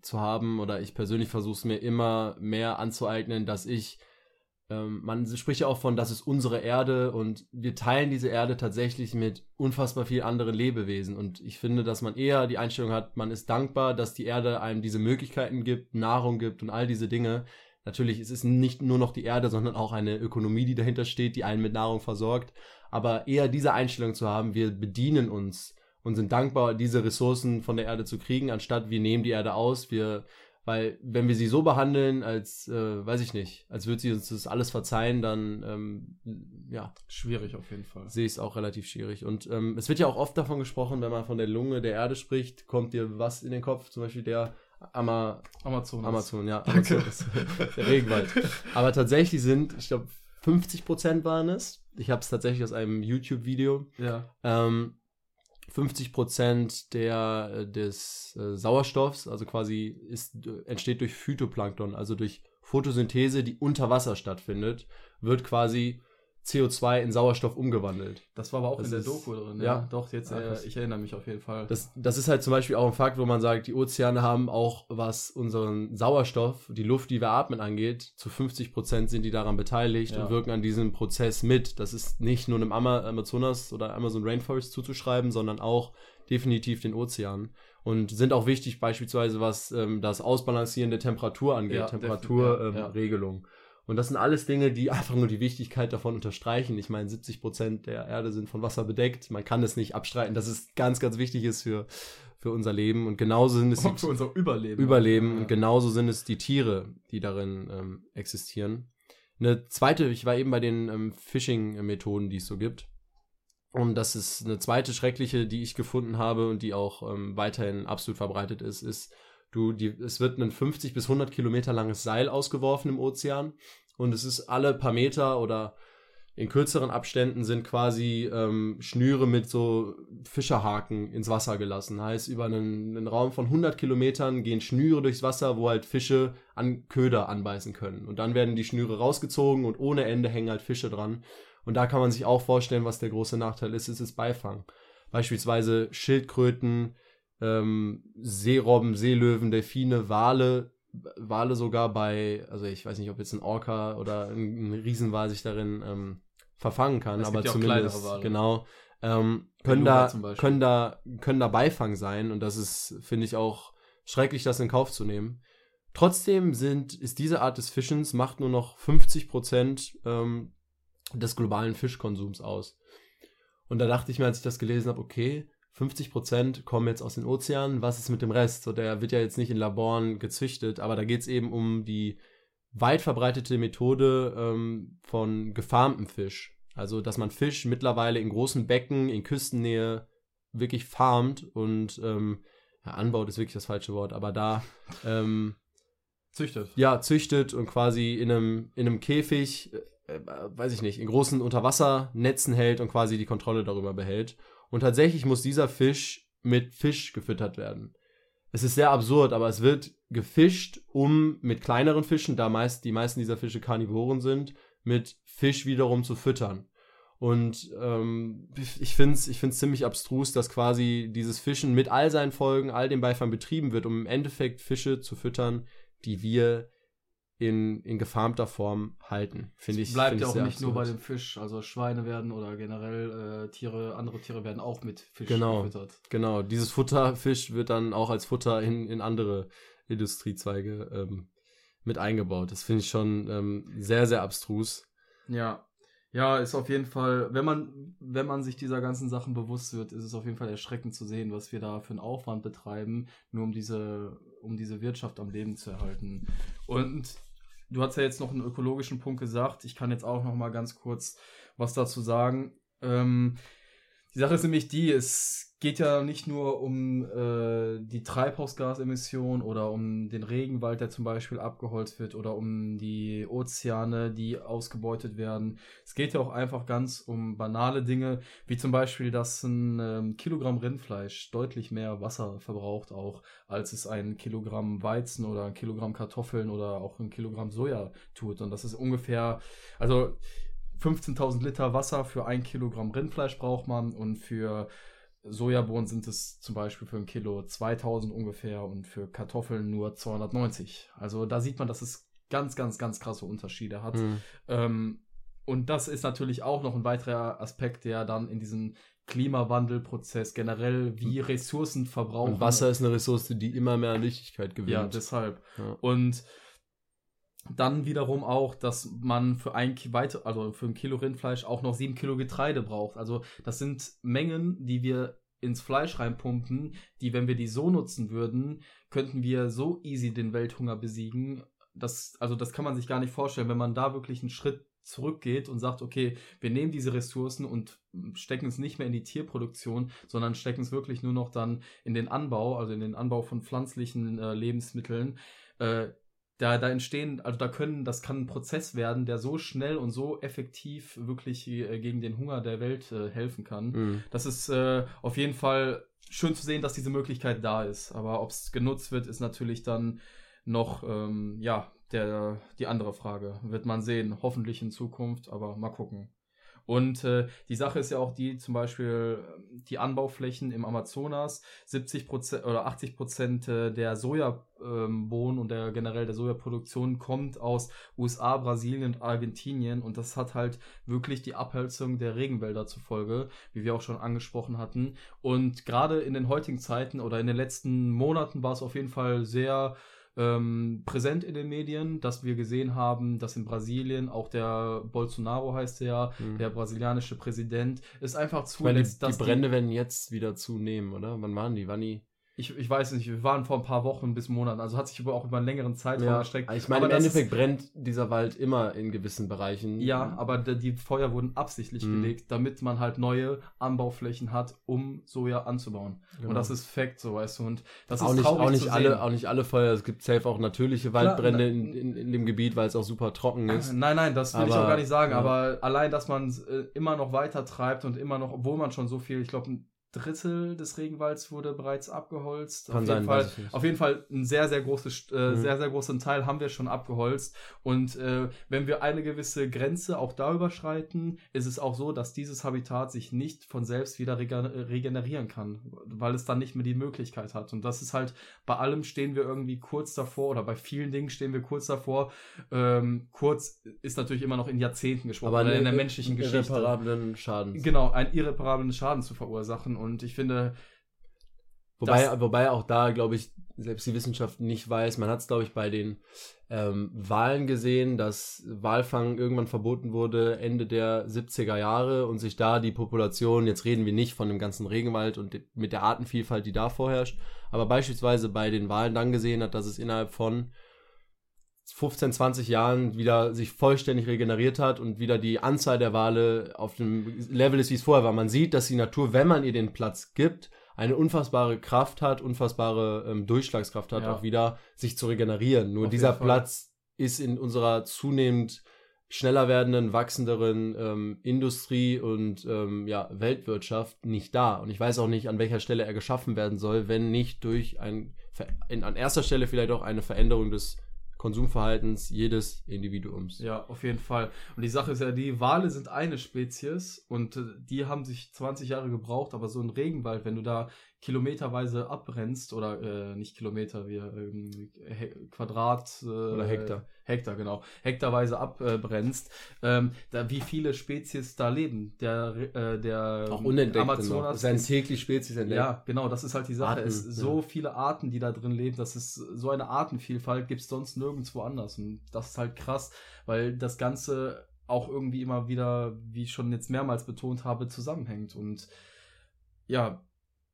zu haben, oder ich persönlich versuche es mir immer mehr anzueignen, dass ich ähm, man spricht ja auch von, das ist unsere Erde und wir teilen diese Erde tatsächlich mit unfassbar vielen anderen Lebewesen. Und ich finde, dass man eher die Einstellung hat, man ist dankbar, dass die Erde einem diese Möglichkeiten gibt, Nahrung gibt und all diese Dinge. Natürlich ist es nicht nur noch die Erde, sondern auch eine Ökonomie, die dahinter steht, die einen mit Nahrung versorgt. Aber eher diese Einstellung zu haben, wir bedienen uns und sind dankbar, diese Ressourcen von der Erde zu kriegen, anstatt wir nehmen die Erde aus, wir weil wenn wir sie so behandeln, als, äh, weiß ich nicht, als würde sie uns das alles verzeihen, dann, ähm, ja. Schwierig auf jeden Fall. Sehe ich es auch relativ schwierig. Und ähm, es wird ja auch oft davon gesprochen, wenn man von der Lunge der Erde spricht, kommt dir was in den Kopf? Zum Beispiel der Ama Amazon. Amazon, ja. Amazonas, der Regenwald. Aber tatsächlich sind, ich glaube, 50 Prozent waren es. Ich habe es tatsächlich aus einem YouTube-Video. Ja. Ähm, 50 Prozent der, äh, des äh, Sauerstoffs, also quasi ist, entsteht durch Phytoplankton, also durch Photosynthese, die unter Wasser stattfindet, wird quasi CO2 in Sauerstoff umgewandelt. Das war aber auch das in der Doku drin. Ja, ja. doch, jetzt, äh, ich erinnere mich auf jeden Fall. Das, das ist halt zum Beispiel auch ein Fakt, wo man sagt, die Ozeane haben auch, was unseren Sauerstoff, die Luft, die wir atmen, angeht, zu 50 Prozent sind die daran beteiligt ja. und wirken an diesem Prozess mit. Das ist nicht nur dem Amazonas oder Amazon Rainforest zuzuschreiben, sondern auch definitiv den Ozeanen und sind auch wichtig beispielsweise was ähm, das Ausbalancieren der Temperatur angeht, ja, Temperaturregelung. Ähm, und das sind alles Dinge, die einfach nur die Wichtigkeit davon unterstreichen. Ich meine, 70 Prozent der Erde sind von Wasser bedeckt. Man kann es nicht abstreiten, dass es ganz, ganz wichtig ist für, für unser Leben. Und genauso sind es und für unser Überleben. Überleben. Ja. Und genauso sind es die Tiere, die darin ähm, existieren. Eine zweite, ich war eben bei den ähm, Phishing-Methoden, die es so gibt. Und das ist eine zweite schreckliche, die ich gefunden habe und die auch ähm, weiterhin absolut verbreitet ist, ist Du, die, es wird ein 50 bis 100 Kilometer langes Seil ausgeworfen im Ozean und es ist alle paar Meter oder in kürzeren Abständen sind quasi ähm, Schnüre mit so Fischerhaken ins Wasser gelassen. Heißt, über einen, einen, Raum von 100 Kilometern gehen Schnüre durchs Wasser, wo halt Fische an Köder anbeißen können. Und dann werden die Schnüre rausgezogen und ohne Ende hängen halt Fische dran. Und da kann man sich auch vorstellen, was der große Nachteil ist, ist das Beifang. Beispielsweise Schildkröten, ähm, Seerobben, Seelöwen, Delfine, Wale, Wale sogar bei, also ich weiß nicht, ob jetzt ein Orca oder ein, Riesenwal sich darin ähm, verfangen kann, es aber zumindest genau ähm, können da können da können da Beifang sein und das ist finde ich auch schrecklich, das in Kauf zu nehmen. Trotzdem sind ist diese Art des Fischens macht nur noch 50 Prozent ähm, des globalen Fischkonsums aus. Und da dachte ich mir, als ich das gelesen habe, okay, 50 Prozent kommen jetzt aus den Ozeanen. Was ist mit dem Rest? So, der wird ja jetzt nicht in Laboren gezüchtet, aber da geht es eben um die weit verbreitete Methode ähm, von gefarmtem Fisch. Also, dass man Fisch mittlerweile in großen Becken, in Küstennähe wirklich farmt und ähm, ja, anbaut ist wirklich das falsche Wort, aber da ähm, züchtet. Ja, züchtet und quasi in einem, in einem Käfig, äh, äh, weiß ich nicht, in großen Unterwassernetzen hält und quasi die Kontrolle darüber behält. Und tatsächlich muss dieser Fisch mit Fisch gefüttert werden. Es ist sehr absurd, aber es wird gefischt, um mit kleineren Fischen, da meist die meisten dieser Fische Karnivoren sind, mit Fisch wiederum zu füttern. Und ähm, ich finde es ich find's ziemlich abstrus, dass quasi dieses Fischen mit all seinen Folgen, all dem Beifang betrieben wird, um im Endeffekt Fische zu füttern, die wir in, in gefarmter Form halten. Finde ich. Bleibt find ja auch nicht nur absurd. bei dem Fisch. Also Schweine werden oder generell äh, Tiere, andere Tiere werden auch mit Fisch Genau. gefüttert. Genau, dieses Futterfisch wird dann auch als Futter in, in andere Industriezweige ähm, mit eingebaut. Das finde ich schon ähm, sehr, sehr abstrus. Ja. Ja, ist auf jeden Fall, wenn man, wenn man sich dieser ganzen Sachen bewusst wird, ist es auf jeden Fall erschreckend zu sehen, was wir da für einen Aufwand betreiben, nur um diese, um diese Wirtschaft am Leben zu erhalten. Und du hast ja jetzt noch einen ökologischen Punkt gesagt. Ich kann jetzt auch noch mal ganz kurz was dazu sagen. Ähm, die Sache ist nämlich die, es geht ja nicht nur um äh, die Treibhausgasemission oder um den Regenwald, der zum Beispiel abgeholzt wird, oder um die Ozeane, die ausgebeutet werden. Es geht ja auch einfach ganz um banale Dinge, wie zum Beispiel, dass ein ähm, Kilogramm Rindfleisch deutlich mehr Wasser verbraucht auch, als es ein Kilogramm Weizen oder ein Kilogramm Kartoffeln oder auch ein Kilogramm Soja tut. Und das ist ungefähr, also 15.000 Liter Wasser für ein Kilogramm Rindfleisch braucht man und für Sojabohnen sind es zum Beispiel für ein Kilo 2000 ungefähr und für Kartoffeln nur 290. Also da sieht man, dass es ganz, ganz, ganz krasse Unterschiede hat. Hm. Ähm, und das ist natürlich auch noch ein weiterer Aspekt, der dann in diesem Klimawandelprozess generell wie Ressourcen verbrauchen. Und Wasser ist eine Ressource, die immer mehr an Wichtigkeit gewinnt. Ja, deshalb. Ja. Und dann wiederum auch, dass man für ein weiter, also für ein Kilo Rindfleisch auch noch sieben Kilo Getreide braucht. Also das sind Mengen, die wir ins Fleisch reinpumpen, die, wenn wir die so nutzen würden, könnten wir so easy den Welthunger besiegen. Das, also das kann man sich gar nicht vorstellen, wenn man da wirklich einen Schritt zurückgeht und sagt, okay, wir nehmen diese Ressourcen und stecken es nicht mehr in die Tierproduktion, sondern stecken es wirklich nur noch dann in den Anbau, also in den Anbau von pflanzlichen äh, Lebensmitteln. Äh, da, da entstehen, also da können, das kann ein Prozess werden, der so schnell und so effektiv wirklich äh, gegen den Hunger der Welt äh, helfen kann. Hm. Das ist äh, auf jeden Fall schön zu sehen, dass diese Möglichkeit da ist. Aber ob es genutzt wird, ist natürlich dann noch, ähm, ja, der, die andere Frage. Wird man sehen, hoffentlich in Zukunft, aber mal gucken. Und äh, die Sache ist ja auch die, zum Beispiel ähm, die Anbauflächen im Amazonas, 70 Prozent oder 80 Prozent der Sojabohnen und der generell der Sojaproduktion kommt aus USA, Brasilien und Argentinien und das hat halt wirklich die Abholzung der Regenwälder zur Folge, wie wir auch schon angesprochen hatten. Und gerade in den heutigen Zeiten oder in den letzten Monaten war es auf jeden Fall sehr ähm, präsent in den Medien, dass wir gesehen haben, dass in Brasilien auch der Bolsonaro heißt er ja, Hm. der brasilianische Präsident, ist einfach Ich meine, die, die Brände werden jetzt wieder zunehmen, oder? Wann waren die? Wann die? Ich, ich weiß nicht, wir waren vor ein paar Wochen bis Monaten, also hat sich aber auch über einen längeren Zeitraum Ja, erstreckt. ich meine, Aber im Endeffekt brennt dieser Wald immer in gewissen Bereichen. Ja, aber die Feuer wurden absichtlich Mhm. gelegt, damit man halt neue Anbauflächen hat, um Soja anzubauen. Genau. Und das ist Fakt, so weißt du. Und das auch ist nicht, traurig auch nicht zu alle, sehen. auch nicht alle Feuer. Es gibt safe auch natürliche Klar, Waldbrände na- in, in, in dem Gebiet, weil es auch super trocken ist. Nein, nein, das will ich Aber, auch gar nicht sagen, ja. aber allein, dass man es äh, immer noch weiter treibt und immer noch, obwohl man schon so viel, ich glaube, ein Drittel des Regenwalds wurde bereits abgeholzt. Kann auf, sein, jeden Fall, auf jeden Fall ein sehr, sehr großes, äh, Mhm. sehr, sehr großen Teil haben wir schon abgeholzt. Und äh, wenn wir eine gewisse Grenze auch da überschreiten, ist es auch so, dass dieses Habitat sich nicht von selbst wieder rege- regenerieren kann, weil es dann nicht mehr die Möglichkeit hat. Und das ist halt, bei allem stehen wir irgendwie kurz davor oder bei vielen Dingen stehen wir kurz davor. Ähm, kurz ist natürlich immer noch in Jahrzehnten gesprochen, Aber in der menschlichen Geschichte. irreparablen Schaden. Genau, einen irreparablen Schaden zu verursachen. Und ich finde, Wobei, wobei auch da, glaube ich, selbst die Wissenschaft nicht weiß. Man hat es, glaube ich, bei den ähm, Wahlen gesehen, dass Walfang irgendwann verboten wurde Ende der 70er Jahre und sich da die Population, jetzt reden wir nicht von dem ganzen Regenwald und mit der Artenvielfalt, die da vorherrscht, aber beispielsweise bei den Wahlen dann gesehen hat, dass es innerhalb von 15, 20 Jahren wieder sich vollständig regeneriert hat und wieder die Anzahl der Wale auf dem Level ist, wie es vorher war. Man sieht, dass die Natur, wenn man ihr den Platz gibt, eine unfassbare Kraft hat, unfassbare ähm, Durchschlagskraft hat, Ja. auch wieder sich zu regenerieren. Nur Auf dieser. Platz ist in unserer zunehmend schneller werdenden, wachsenderen ähm, Industrie und ähm, ja, Weltwirtschaft nicht da. Und ich weiß auch nicht, an welcher Stelle er geschaffen werden soll, wenn nicht durch ein, in, an erster Stelle vielleicht auch eine Veränderung des Konsumverhaltens jedes Individuums. Ja, auf jeden Fall. Und die Sache ist ja, die Wale sind eine Spezies und äh, die haben sich 20 Jahre gebraucht, aber so ein Regenwald, wenn du da kilometerweise abbrennst, oder äh, nicht Kilometer, wie ähm, Quadrat äh, oder Hektar. Hektar, genau, hektarweise abbrennst, ähm, da, wie viele Spezies da leben. Der, äh, der Auch unentdeckt Amazonas. Es sind täglich Spezies entdeckt. Ja, genau, das ist halt die Sache. Arten, es so ja. viele Arten, die da drin leben, das ist so eine Artenvielfalt gibt es sonst nirgendwo anders. Und das ist halt krass, weil das Ganze auch irgendwie immer wieder, wie ich schon jetzt mehrmals betont habe, zusammenhängt. Und ja,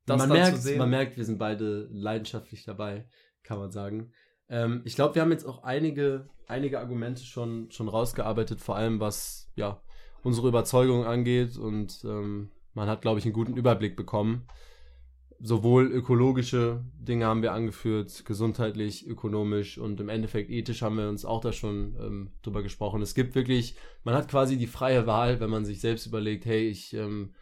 man merkt, man merkt, wir sind beide leidenschaftlich dabei, kann man sagen. Ähm, ich glaube, wir haben jetzt auch einige, einige Argumente schon, schon rausgearbeitet, vor allem was ja, unsere Überzeugung angeht. Und ähm, man hat, glaube ich, einen guten Überblick bekommen. Sowohl ökologische Dinge haben wir angeführt, gesundheitlich, ökonomisch und im Endeffekt ethisch haben wir uns auch da schon ähm, drüber gesprochen. Es gibt wirklich, man hat quasi die freie Wahl, wenn man sich selbst überlegt, hey, ich ähm,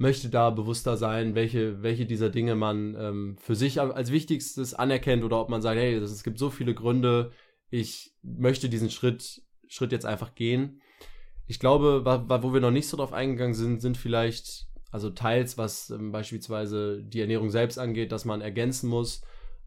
möchte da bewusster sein, welche, welche dieser Dinge man ähm, für sich als wichtigstes anerkennt oder ob man sagt, hey, es gibt so viele Gründe, ich möchte diesen Schritt, Schritt jetzt einfach gehen. Ich glaube, wo wir noch nicht so drauf eingegangen sind, sind vielleicht, also teils, was ähm, beispielsweise die Ernährung selbst angeht, dass man ergänzen muss,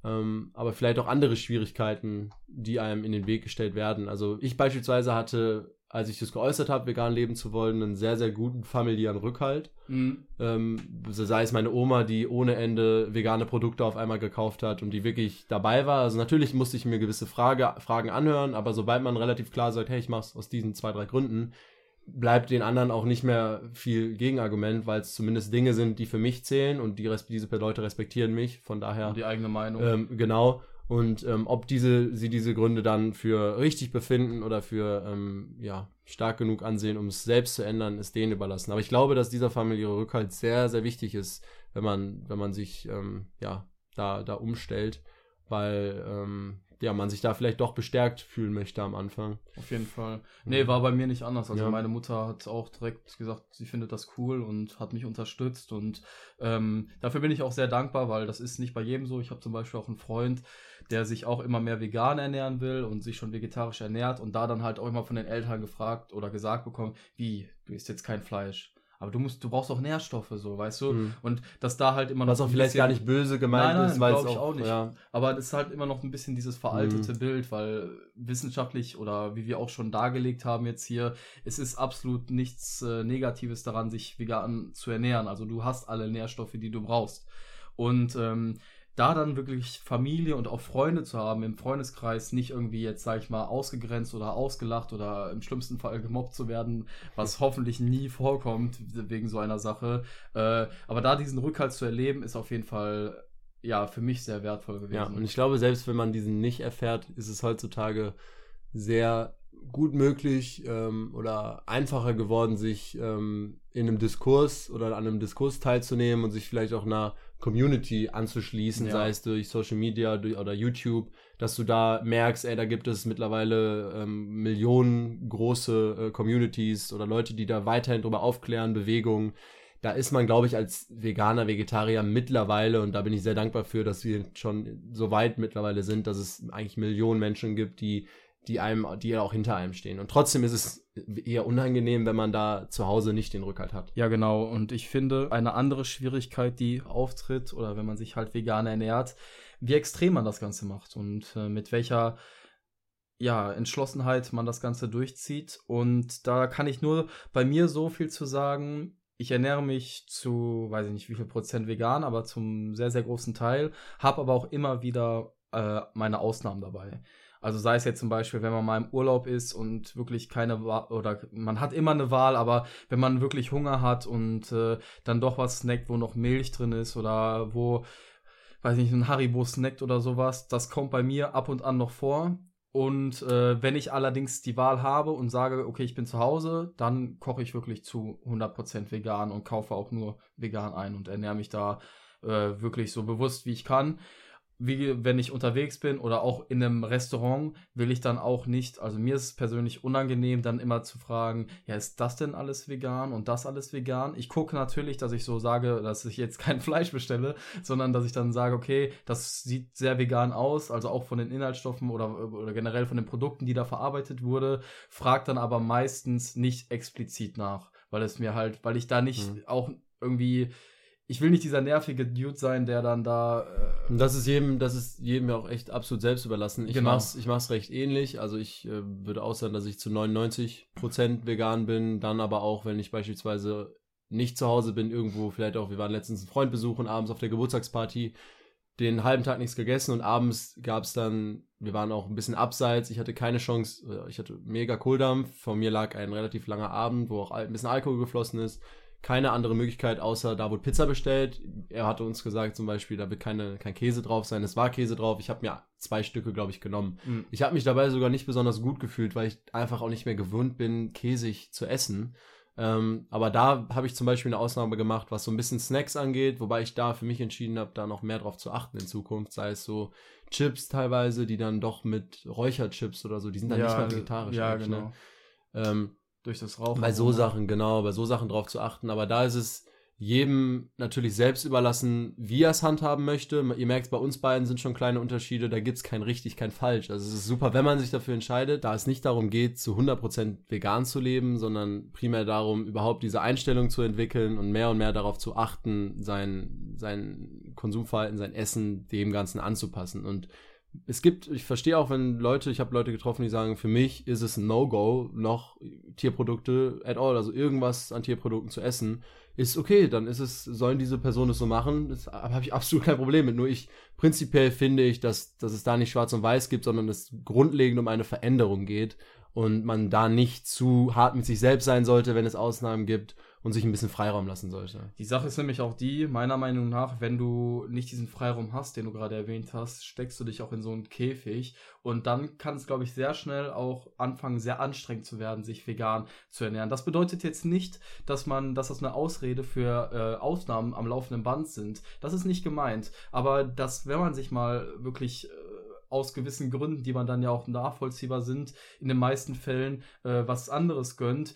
ähm, aber vielleicht auch andere Schwierigkeiten, die einem in den Weg gestellt werden. Also ich beispielsweise hatte als ich das geäußert habe, vegan leben zu wollen, einen sehr, sehr guten familiären Rückhalt. Mhm. Ähm, sei es meine Oma, die ohne Ende vegane Produkte auf einmal gekauft hat und die wirklich dabei war. Also natürlich musste ich mir gewisse Frage, Fragen anhören, aber sobald man relativ klar sagt, hey, ich mache es aus diesen zwei, drei Gründen, bleibt den anderen auch nicht mehr viel Gegenargument, weil es zumindest Dinge sind, die für mich zählen und die diese Leute respektieren mich. Von daher. Und die eigene Meinung. Ähm, genau. Und ähm, ob diese, sie diese Gründe dann für richtig befinden oder für ähm, ja, stark genug ansehen, um es selbst zu ändern, ist denen überlassen. Aber ich glaube, dass dieser familiäre Rückhalt sehr, sehr wichtig ist, wenn man, wenn man sich ähm, ja, da, da umstellt, weil ähm, ja, man sich da vielleicht doch bestärkt fühlen möchte am Anfang. Auf jeden Fall. Nee, war bei mir nicht anders. Also ja. meine Mutter hat auch direkt gesagt, sie findet das cool und hat mich unterstützt und ähm, dafür bin ich auch sehr dankbar, weil das ist nicht bei jedem so. Ich habe zum Beispiel auch einen Freund, der sich auch immer mehr vegan ernähren will und sich schon vegetarisch ernährt und da dann halt auch immer von den Eltern gefragt oder gesagt bekommen, wie, du isst jetzt kein Fleisch aber du musst, du brauchst auch Nährstoffe, so, weißt du? Mhm. Und dass da halt immer noch. Was auch vielleicht gar nicht böse gemeint nein, nein, ist, weil es auch, ich auch nicht. Ja. Aber es ist halt immer noch ein bisschen dieses veraltete mhm. Bild, weil wissenschaftlich oder wie wir auch schon dargelegt haben jetzt hier, es ist absolut nichts äh, Negatives daran, sich vegan zu ernähren. Also du hast alle Nährstoffe, die du brauchst. Und ähm, da dann wirklich Familie und auch Freunde zu haben, im Freundeskreis nicht irgendwie jetzt, sag ich mal, ausgegrenzt oder ausgelacht oder im schlimmsten Fall gemobbt zu werden, was hoffentlich nie vorkommt wegen so einer Sache. Äh, aber da diesen Rückhalt zu erleben, ist auf jeden Fall ja für mich sehr wertvoll gewesen. Ja, und ich glaube, selbst wenn man diesen nicht erfährt, ist es heutzutage sehr gut möglich ähm, oder einfacher geworden, sich ähm, in einem Diskurs oder an einem Diskurs teilzunehmen und sich vielleicht auch einer Community anzuschließen, ja. sei es durch Social Media durch, oder YouTube, dass du da merkst, ey, da gibt es mittlerweile ähm, Millionen große äh, Communities oder Leute, die da weiterhin drüber aufklären, Bewegungen. Da ist man, glaube ich, als Veganer, Vegetarier mittlerweile, und da bin ich sehr dankbar für, dass wir schon so weit mittlerweile sind, dass es eigentlich Millionen Menschen gibt, die die einem, die ja auch hinter einem stehen. Und trotzdem ist es eher unangenehm, wenn man da zu Hause nicht den Rückhalt hat. Ja, genau. Und ich finde, eine andere Schwierigkeit, die auftritt, oder wenn man sich halt vegan ernährt, wie extrem man das Ganze macht und äh, mit welcher ja, Entschlossenheit man das Ganze durchzieht. Und da kann ich nur bei mir so viel zu sagen. Ich ernähre mich zu, weiß ich nicht wie viel Prozent vegan, aber zum sehr, sehr großen Teil, habe aber auch immer wieder äh, meine Ausnahmen dabei. Also sei es jetzt zum Beispiel, wenn man mal im Urlaub ist und wirklich keine Wahl, oder man hat immer eine Wahl, aber wenn man wirklich Hunger hat und äh, dann doch was snackt, wo noch Milch drin ist oder wo, weiß nicht, ein Haribo snackt oder sowas, das kommt bei mir ab und an noch vor. Und äh, wenn ich allerdings die Wahl habe und sage, okay, ich bin zu Hause, dann koche ich wirklich zu 100% vegan und kaufe auch nur vegan ein und ernähre mich da äh, wirklich so bewusst, wie ich kann. Wie wenn ich unterwegs bin oder auch in einem Restaurant, will ich dann auch nicht, also mir ist es persönlich unangenehm, dann immer zu fragen, ja, ist das denn alles vegan und das alles vegan? Ich gucke natürlich, dass ich so sage, dass ich jetzt kein Fleisch bestelle, sondern dass ich dann sage, okay, das sieht sehr vegan aus, also auch von den Inhaltsstoffen oder, oder generell von den Produkten, die da verarbeitet wurde, frag dann aber meistens nicht explizit nach, weil es mir halt, weil ich da nicht mhm. auch irgendwie ich will nicht dieser nervige Dude sein, der dann da. Äh das ist jedem, das ist jedem ja auch echt absolut selbst überlassen. Ich genau. mach's, ich mach's recht ähnlich. Also ich äh, würde auch sagen, dass ich zu 99% vegan bin. Dann aber auch, wenn ich beispielsweise nicht zu Hause bin, irgendwo, vielleicht auch, wir waren letztens einen Freund besuchen, abends auf der Geburtstagsparty, den halben Tag nichts gegessen und abends gab's dann, wir waren auch ein bisschen abseits, ich hatte keine Chance, äh, ich hatte mega Kohldampf, vor mir lag ein relativ langer Abend, wo auch ein bisschen Alkohol geflossen ist keine andere Möglichkeit, außer da wurde Pizza bestellt. Er hatte uns gesagt, zum Beispiel, da wird keine, kein Käse drauf sein. Es war Käse drauf. Ich habe mir zwei Stücke, glaube ich, genommen. Mhm. Ich habe mich dabei sogar nicht besonders gut gefühlt, weil ich einfach auch nicht mehr gewöhnt bin, käsig zu essen. Ähm, aber da habe ich zum Beispiel eine Ausnahme gemacht, was so ein bisschen Snacks angeht, wobei ich da für mich entschieden habe, da noch mehr drauf zu achten in Zukunft. Sei es so Chips teilweise, die dann doch mit Räucherchips oder so, die sind dann ja, nicht mehr vegetarisch. Ja, ne? genau. Ne? Ähm, durch das Rauchen. Bei so Sachen, genau, bei so Sachen drauf zu achten. Aber da ist es jedem natürlich selbst überlassen, wie er es handhaben möchte. Ihr merkt, bei uns beiden sind schon kleine Unterschiede. Da gibt es kein richtig, kein falsch. Also es ist super, wenn man sich dafür entscheidet, da es nicht darum geht, zu 100% vegan zu leben, sondern primär darum, überhaupt diese Einstellung zu entwickeln und mehr und mehr darauf zu achten, sein, sein Konsumverhalten, sein Essen dem Ganzen anzupassen. Und es gibt, ich verstehe auch, wenn Leute, ich habe Leute getroffen, die sagen, für mich ist es ein No-Go, noch Tierprodukte at all, also irgendwas an Tierprodukten zu essen, ist okay, dann ist es, sollen diese Personen es so machen, das habe ich absolut kein Problem mit. Nur ich, prinzipiell finde ich, dass, dass es da nicht schwarz und weiß gibt, sondern es grundlegend um eine Veränderung geht und man da nicht zu hart mit sich selbst sein sollte, wenn es Ausnahmen gibt und sich ein bisschen Freiraum lassen sollte. Die Sache ist nämlich auch die, meiner Meinung nach, wenn du nicht diesen Freiraum hast, den du gerade erwähnt hast, steckst du dich auch in so einen Käfig und dann kann es, glaube ich, sehr schnell auch anfangen, sehr anstrengend zu werden, sich vegan zu ernähren. Das bedeutet jetzt nicht, dass man, dass das eine Ausrede für äh, Ausnahmen am laufenden Band sind. Das ist nicht gemeint. Aber dass, wenn man sich mal wirklich äh, aus gewissen Gründen, die man dann ja auch nachvollziehbar sind, in den meisten Fällen äh, was anderes gönnt,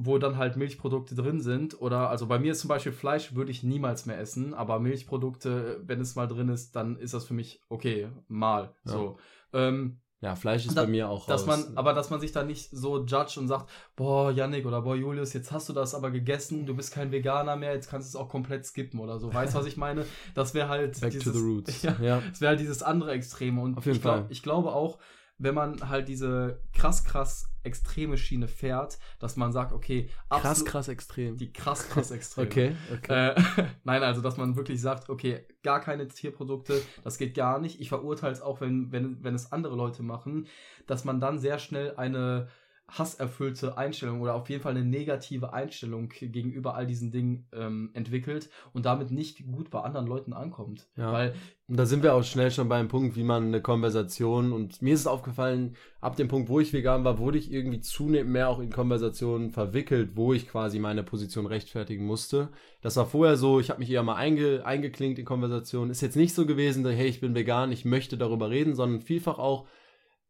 wo dann halt Milchprodukte drin sind. Oder also bei mir ist zum Beispiel Fleisch würde ich niemals mehr essen, aber Milchprodukte, wenn es mal drin ist, dann ist das für mich okay, mal. Ja. So. Ähm, ja, Fleisch ist da, bei mir auch dass raus. man, aber dass man sich da nicht so judge und sagt, boah, Yannick oder boah, Julius, jetzt hast du das aber gegessen, du bist kein Veganer mehr, jetzt kannst du es auch komplett skippen oder so. Weißt du, was ich meine? Das wäre halt Back dieses, to the roots. Ja, ja. Das wäre halt dieses andere Extreme. Und Auf jeden ich, glaub, Fall. ich glaube auch, wenn man halt diese krass, krass extreme Schiene fährt, dass man sagt, okay, krass, krass extrem. Die krass, krass extrem. okay, okay. Äh, nein, also, dass man wirklich sagt, okay, gar keine Tierprodukte, das geht gar nicht. Ich verurteile es auch, wenn, wenn, wenn es andere Leute machen, dass man dann sehr schnell eine hasserfüllte Einstellung oder auf jeden Fall eine negative Einstellung gegenüber all diesen Dingen ähm, entwickelt und damit nicht gut bei anderen Leuten ankommt. Ja. Weil und da sind wir auch schnell schon beim Punkt, wie man eine Konversation und mir ist es aufgefallen, ab dem Punkt, wo ich vegan war, wurde ich irgendwie zunehmend mehr auch in Konversationen verwickelt, wo ich quasi meine Position rechtfertigen musste. Das war vorher so, ich habe mich eher mal einge, eingeklinkt in Konversationen. Ist jetzt nicht so gewesen, hey, ich bin vegan, ich möchte darüber reden, sondern vielfach auch,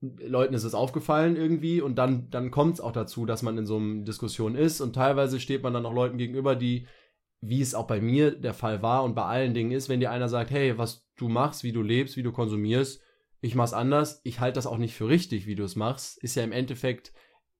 Leuten ist es aufgefallen irgendwie und dann, dann kommt es auch dazu, dass man in so einer Diskussion ist und teilweise steht man dann auch Leuten gegenüber, die, wie es auch bei mir der Fall war und bei allen Dingen ist, wenn dir einer sagt, hey, was du machst, wie du lebst, wie du konsumierst, ich mach's anders, ich halte das auch nicht für richtig, wie du es machst, ist ja im Endeffekt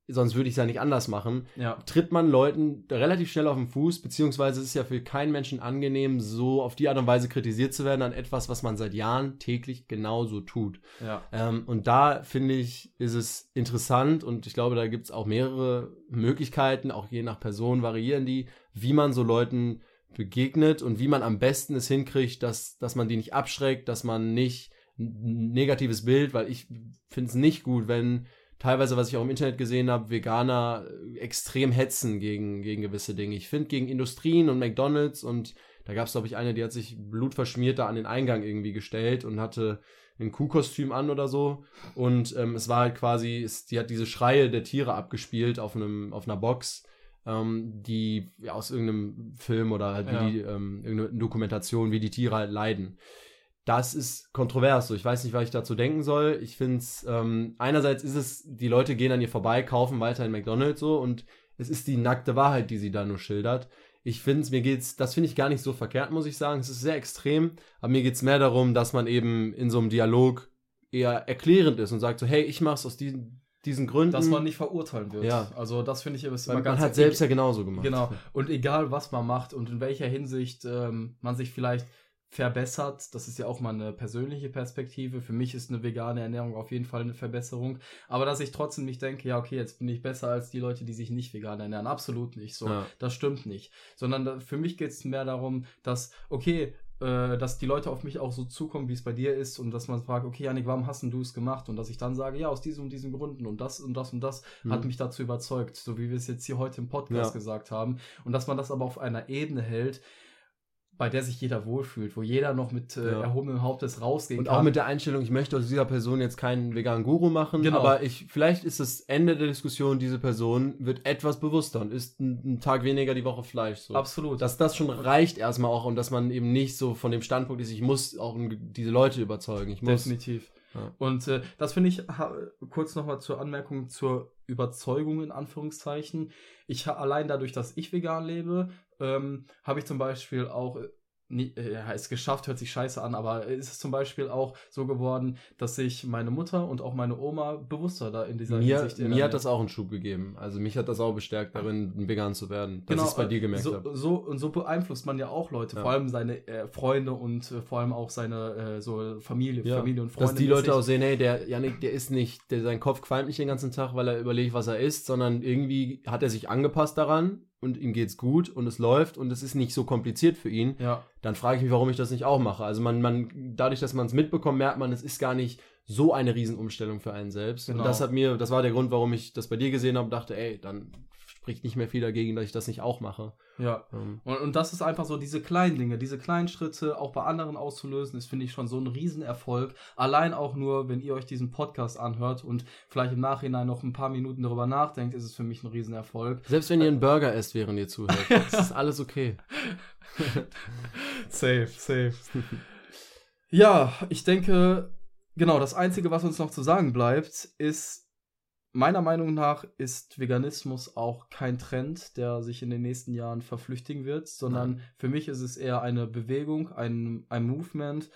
sonst würde ich es ja nicht anders machen, ja. tritt man Leuten relativ schnell auf den Fuß, beziehungsweise ist es ja für keinen Menschen angenehm, so auf die Art und Weise kritisiert zu werden an etwas, was man seit Jahren täglich genauso tut. Ja. Ähm, und da finde ich, ist es interessant und ich glaube, da gibt es auch mehrere Möglichkeiten, auch je nach Person variieren die, wie man so Leuten begegnet und wie man am besten es hinkriegt, dass, dass man die nicht abschreckt, dass man nicht ein negatives Bild, weil ich finde es nicht gut, wenn teilweise, was ich auch im Internet gesehen habe, Veganer äh, extrem hetzen gegen, gegen gewisse Dinge. Ich finde, gegen Industrien und McDonalds und da gab es, glaube ich, eine, die hat sich blutverschmiert da an den Eingang irgendwie gestellt und hatte ein Kuhkostüm an oder so. Und ähm, es war halt quasi, es, die hat diese Schreie der Tiere abgespielt auf, einem, auf einer Box, ähm, die ja, aus irgendeinem Film oder halt ja. wie die, ähm, irgendeine Dokumentation, wie die Tiere halt leiden das ist kontrovers. So, ich weiß nicht, was ich dazu denken soll. Ich finde es, ähm, einerseits ist es, die Leute gehen an ihr vorbei, kaufen weiter in McDonalds so und es ist die nackte Wahrheit, die sie da nur schildert. Ich finde es, mir geht's, das finde ich gar nicht so verkehrt, muss ich sagen. Es ist sehr extrem, aber mir geht es mehr darum, dass man eben in so einem Dialog eher erklärend ist und sagt so, hey, ich mach's aus diesen, diesen Gründen. Dass man nicht verurteilen wird. Ja. Also das finde ich immer Weil man hat selbst ja genauso gemacht. Genau. Und egal, was man macht und in welcher Hinsicht ähm, man sich vielleicht verbessert. Das ist ja auch mal eine persönliche Perspektive. Für mich ist eine vegane Ernährung auf jeden Fall eine Verbesserung. Aber dass ich trotzdem nicht denke, ja, okay, jetzt bin ich besser als die Leute, die sich nicht vegan ernähren. Absolut nicht so. Ja. Das stimmt nicht. Sondern für mich geht es mehr darum, dass, okay, äh, dass die Leute auf mich auch so zukommen, wie es bei dir ist und dass man fragt, okay, Janik, warum hast du es gemacht? Und dass ich dann sage, ja, aus diesen und diesen Gründen und das und das und das mhm. hat mich dazu überzeugt, so wie wir es jetzt hier heute im Podcast ja. gesagt haben. Und dass man das aber auf einer Ebene hält, bei der sich jeder wohlfühlt, wo jeder noch mit äh, ja. erhobenem Hauptes rausgehen und kann. Und auch mit der Einstellung, ich möchte aus dieser Person jetzt keinen veganen Guru machen, genau. aber ich, vielleicht ist das Ende der Diskussion, diese Person wird etwas bewusster und isst einen, einen Tag weniger die Woche Fleisch. So. Absolut. Dass das schon reicht erstmal auch und dass man eben nicht so von dem Standpunkt ist, ich muss auch diese Leute überzeugen. Ich muss, Definitiv. Und äh, das finde ich, kurz nochmal zur Anmerkung zur Überzeugung in Anführungszeichen. Ich allein dadurch, dass ich vegan lebe, ähm, habe ich zum Beispiel auch ja, es geschafft, hört sich scheiße an, aber es ist zum Beispiel auch so geworden, dass sich meine Mutter und auch meine Oma bewusster da in dieser mir, Hinsicht Mir hat das auch einen Schub gegeben. Also mich hat das auch bestärkt darin, vegan zu werden, dass genau, ich es bei dir gemerkt so, habe. So, und so beeinflusst man ja auch Leute, ja. vor allem seine äh, Freunde und äh, vor allem auch seine äh, so Familie, ja. Familie und Freunde. Dass die Leute auch sehen, hey, der Janik, der ist nicht, der, sein Kopf qualmt nicht den ganzen Tag, weil er überlegt, was er isst, sondern irgendwie hat er sich angepasst daran und ihm geht's gut und es läuft und es ist nicht so kompliziert für ihn, ja. dann frage ich mich, warum ich das nicht auch mache. Also man, man, dadurch, dass man es mitbekommt, merkt man, es ist gar nicht so eine Riesenumstellung für einen selbst. Genau. Und das hat mir, das war der Grund, warum ich das bei dir gesehen habe und dachte, ey, dann spricht nicht mehr viel dagegen, dass ich das nicht auch mache. Ja. Ähm. Und, und das ist einfach so, diese kleinen Dinge, diese kleinen Schritte auch bei anderen auszulösen, ist, finde ich, schon so ein Riesenerfolg. Allein auch nur, wenn ihr euch diesen Podcast anhört und vielleicht im Nachhinein noch ein paar Minuten darüber nachdenkt, ist es für mich ein Riesenerfolg. Selbst wenn ihr einen Burger esst, während ihr zuhört, das ist alles okay. safe, safe. ja, ich denke, genau, das Einzige, was uns noch zu sagen bleibt, ist, meiner Meinung nach ist Veganismus auch kein Trend, der sich in den nächsten Jahren verflüchtigen wird, sondern Nein. für mich ist es eher eine Bewegung, ein, ein Movement,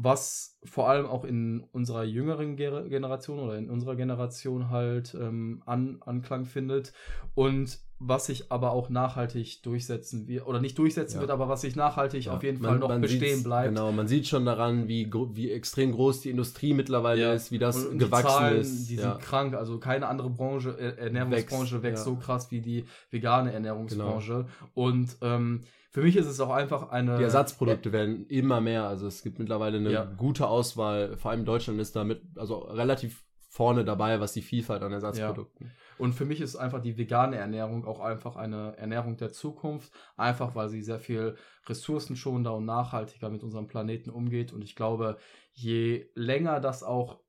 was vor allem auch in unserer jüngeren Generation oder in unserer Generation halt ähm, An Anklang findet und was sich aber auch nachhaltig durchsetzen wird, oder nicht durchsetzen ja. wird, aber was sich nachhaltig ja. auf jeden man, Fall noch bestehen bleibt. Genau, man sieht schon daran, wie, wie extrem groß die Industrie mittlerweile ja. ist, wie das und, und gewachsen die Zahlen, ist. Die sind krank, also keine andere Branche, äh, Ernährungsbranche wächst, wächst so krass wie die vegane Ernährungsbranche. Genau. Und ähm, für mich ist es auch einfach eine. Die Ersatzprodukte werden immer mehr. Also es gibt mittlerweile eine gute Auswahl. Vor allem Deutschland ist damit also relativ vorne dabei, was die Vielfalt an Ersatzprodukten. Ja. Und für mich ist einfach die vegane Ernährung auch einfach eine Ernährung der Zukunft, einfach weil sie sehr viel ressourcenschonender und nachhaltiger mit unserem Planeten umgeht. Und ich glaube, je länger das auch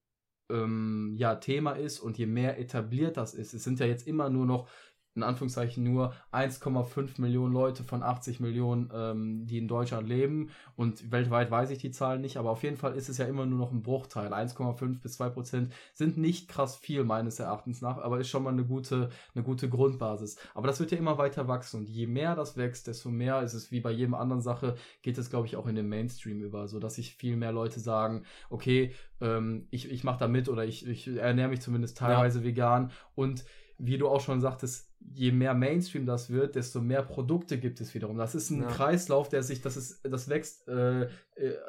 ähm, ja, Thema ist und je mehr etabliert das ist, es sind ja jetzt immer nur noch in Anführungszeichen nur 1,5 Millionen Leute von 80 Millionen, ähm, die in Deutschland leben. Und weltweit weiß ich die Zahlen nicht, aber auf jeden Fall ist es ja immer nur noch ein Bruchteil. 1,5 bis 2 Prozent sind nicht krass viel meines Erachtens nach, aber ist schon mal eine gute, eine gute Grundbasis. Aber das wird ja immer weiter wachsen und je mehr das wächst, desto mehr ist es wie bei jedem anderen Sache, geht es, glaube ich, auch in den Mainstream über, so dass sich viel mehr Leute sagen, okay, ähm, ich, ich mache da mit oder ich, ich ernähre mich zumindest teilweise ja. vegan und wie du auch schon sagtest, je mehr Mainstream das wird, desto mehr Produkte gibt es wiederum. Das ist ein ja. Kreislauf, der sich, das ist, das wächst äh, äh,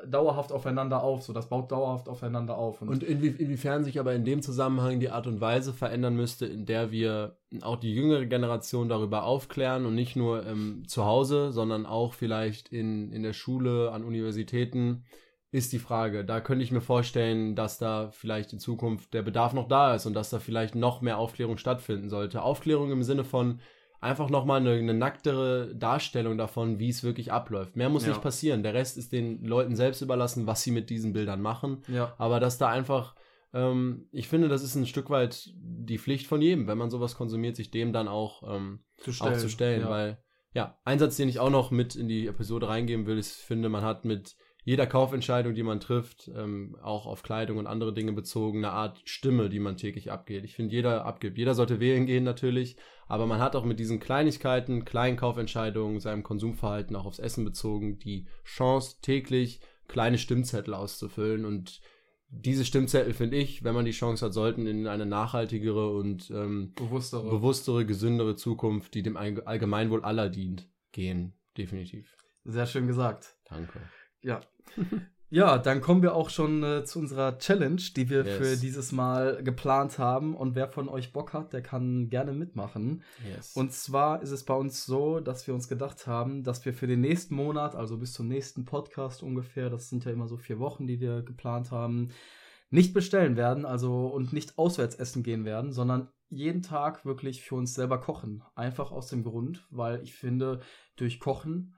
dauerhaft aufeinander auf, so das baut dauerhaft aufeinander auf. Und, und inwie inwiefern sich aber in dem Zusammenhang die Art und Weise verändern müsste, in der wir auch die jüngere Generation darüber aufklären und nicht nur ähm, zu Hause, sondern auch vielleicht in, in der Schule, an Universitäten, ist die Frage. Da könnte ich mir vorstellen, dass da vielleicht in Zukunft der Bedarf noch da ist und dass da vielleicht noch mehr Aufklärung stattfinden sollte. Aufklärung im Sinne von einfach nochmal eine, eine nacktere Darstellung davon, wie es wirklich abläuft. Mehr muss ja. nicht passieren. Der Rest ist den Leuten selbst überlassen, was sie mit diesen Bildern machen. Ja. Aber dass da einfach, ähm, ich finde, das ist ein Stück weit die Pflicht von jedem, wenn man sowas konsumiert, sich dem dann auch, ähm, zu stellen, auch zu stellen. Ja. Weil, ja, ein Satz, den ich auch noch mit in die Episode reingeben will, ist, ich finde, man hat mit jeder Kaufentscheidung, die man trifft, ähm, auch auf Kleidung und andere Dinge bezogen, eine Art Stimme, die man täglich abgeht. Ich finde, jeder abgibt. Jeder sollte wählen gehen natürlich, aber man hat auch mit diesen Kleinigkeiten, kleinen Kaufentscheidungen, seinem Konsumverhalten auch aufs Essen bezogen, die Chance, täglich kleine Stimmzettel auszufüllen und diese Stimmzettel, finde ich, wenn man die Chance hat, sollten in eine nachhaltigere und ähm, bewusstere. bewusstere, gesündere Zukunft, die dem Allgemeinwohl aller dient, gehen. Definitiv. Sehr schön gesagt. Danke. Ja. Ja, dann kommen wir auch schon äh, zu unserer Challenge, die wir yes. für dieses Mal geplant haben. Und wer von euch Bock hat, der kann gerne mitmachen. Yes. Und zwar ist es bei uns so, dass wir uns gedacht haben, dass wir für den nächsten Monat, also bis zum nächsten Podcast ungefähr, das sind ja immer so vier Wochen, die wir geplant haben, nicht bestellen werden, also und nicht auswärts essen gehen werden, sondern jeden Tag wirklich für uns selber kochen. Einfach aus dem Grund, weil ich finde, durch Kochen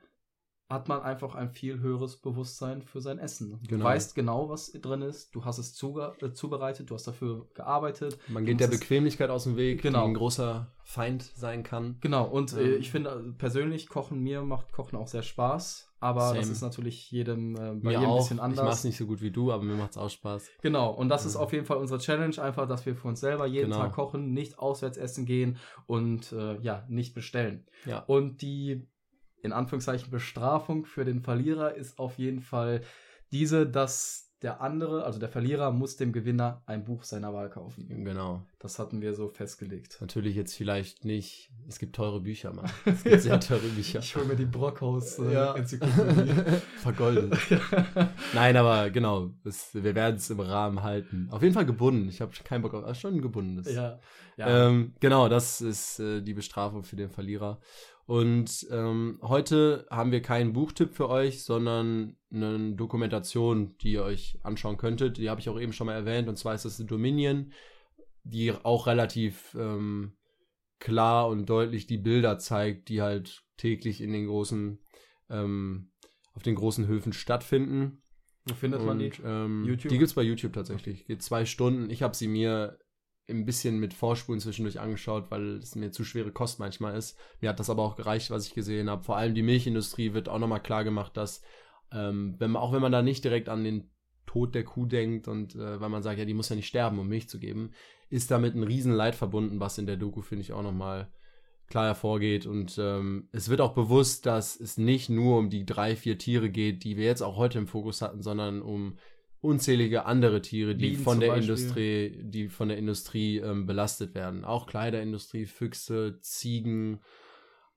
hat man einfach ein viel höheres Bewusstsein für sein Essen. Du genau. weißt genau, was drin ist, du hast es äh, zubereitet, du hast dafür gearbeitet. Man geht der Bequemlichkeit aus dem Weg, genau. die ein großer Feind sein kann. Genau, und äh, ich finde äh, persönlich, Kochen, mir macht Kochen auch sehr Spaß. Aber Same. das ist natürlich jedem äh, bei mir jedem ein bisschen anders. Ich mache es nicht so gut wie du, aber mir macht es auch Spaß. Genau, und das ja. ist auf jeden Fall unsere Challenge, einfach, dass wir für uns selber jeden genau. Tag kochen, nicht auswärts essen gehen und äh, ja, nicht bestellen. Ja. Und die in Anführungszeichen Bestrafung für den Verlierer ist auf jeden Fall diese, dass der andere, also der Verlierer, muss dem Gewinner ein Buch seiner Wahl kaufen. Genau. Das hatten wir so festgelegt. Natürlich jetzt vielleicht nicht. Es gibt teure Bücher, Mann. Es gibt sehr teure Bücher. Ich hole mir die Brockhaus äh, ja. Vergoldet. Nein, aber genau. Es, wir werden es im Rahmen halten. Auf jeden Fall gebunden. Ich habe keinen Bock auf. Ah, schon gebundenes. Ja. ja. Ähm, genau, das ist äh, die Bestrafung für den Verlierer. Und ähm, heute haben wir keinen Buchtipp für euch, sondern eine Dokumentation, die ihr euch anschauen könntet. Die habe ich auch eben schon mal erwähnt. Und zwar ist das Dominion, die auch relativ ähm, klar und deutlich die Bilder zeigt, die halt täglich in den großen, ähm, auf den großen Höfen stattfinden. Wo findet und, man die? Ähm, YouTube? Die gibt es bei YouTube tatsächlich. Geht zwei Stunden. Ich habe sie mir ein bisschen mit Vorspulen zwischendurch angeschaut, weil es mir zu schwere Kost manchmal ist. Mir hat das aber auch gereicht, was ich gesehen habe. Vor allem die Milchindustrie wird auch nochmal klar gemacht, dass, ähm, wenn man, auch wenn man da nicht direkt an den Tod der Kuh denkt und äh, weil man sagt, ja, die muss ja nicht sterben, um Milch zu geben, ist damit ein Riesenleid verbunden, was in der Doku, finde ich, auch nochmal klar hervorgeht. Und ähm, es wird auch bewusst, dass es nicht nur um die drei, vier Tiere geht, die wir jetzt auch heute im Fokus hatten, sondern um unzählige andere Tiere, die Bienen von der Beispiel. Industrie, die von der Industrie ähm, belastet werden. Auch Kleiderindustrie, Füchse, Ziegen,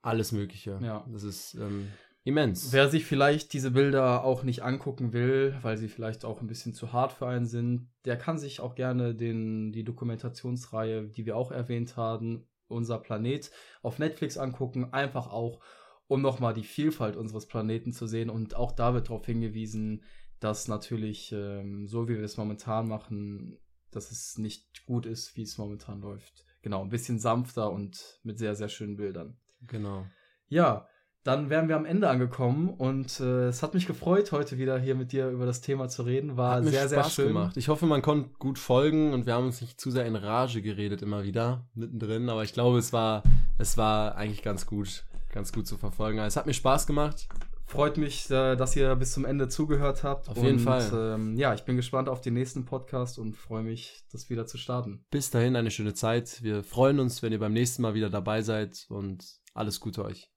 alles Mögliche. Ja. Das ist ähm, immens. Wer sich vielleicht diese Bilder auch nicht angucken will, weil sie vielleicht auch ein bisschen zu hart für einen sind, der kann sich auch gerne den, die Dokumentationsreihe, die wir auch erwähnt haben, Unser Planet, auf Netflix angucken. Einfach auch, um nochmal die Vielfalt unseres Planeten zu sehen. Und auch da wird darauf hingewiesen, dass natürlich, ähm, so wie wir es momentan machen, dass es nicht gut ist, wie es momentan läuft. Genau, ein bisschen sanfter und mit sehr, sehr schönen Bildern. Genau. Ja, dann wären wir am Ende angekommen und äh, es hat mich gefreut, heute wieder hier mit dir über das Thema zu reden. War hat sehr, sehr schön. Gemacht. Ich hoffe, man konnte gut folgen und wir haben uns nicht zu sehr in Rage geredet immer wieder mittendrin, aber ich glaube, es war, es war eigentlich ganz gut, ganz gut zu verfolgen. Es hat mir Spaß gemacht. Freut mich, äh, dass ihr bis zum Ende zugehört habt. Auf jeden und, Fall. Ähm, ja, ich bin gespannt auf den nächsten Podcast und freue mich, das wieder zu starten. Bis dahin eine schöne Zeit. Wir freuen uns, wenn ihr beim nächsten Mal wieder dabei seid und alles Gute euch.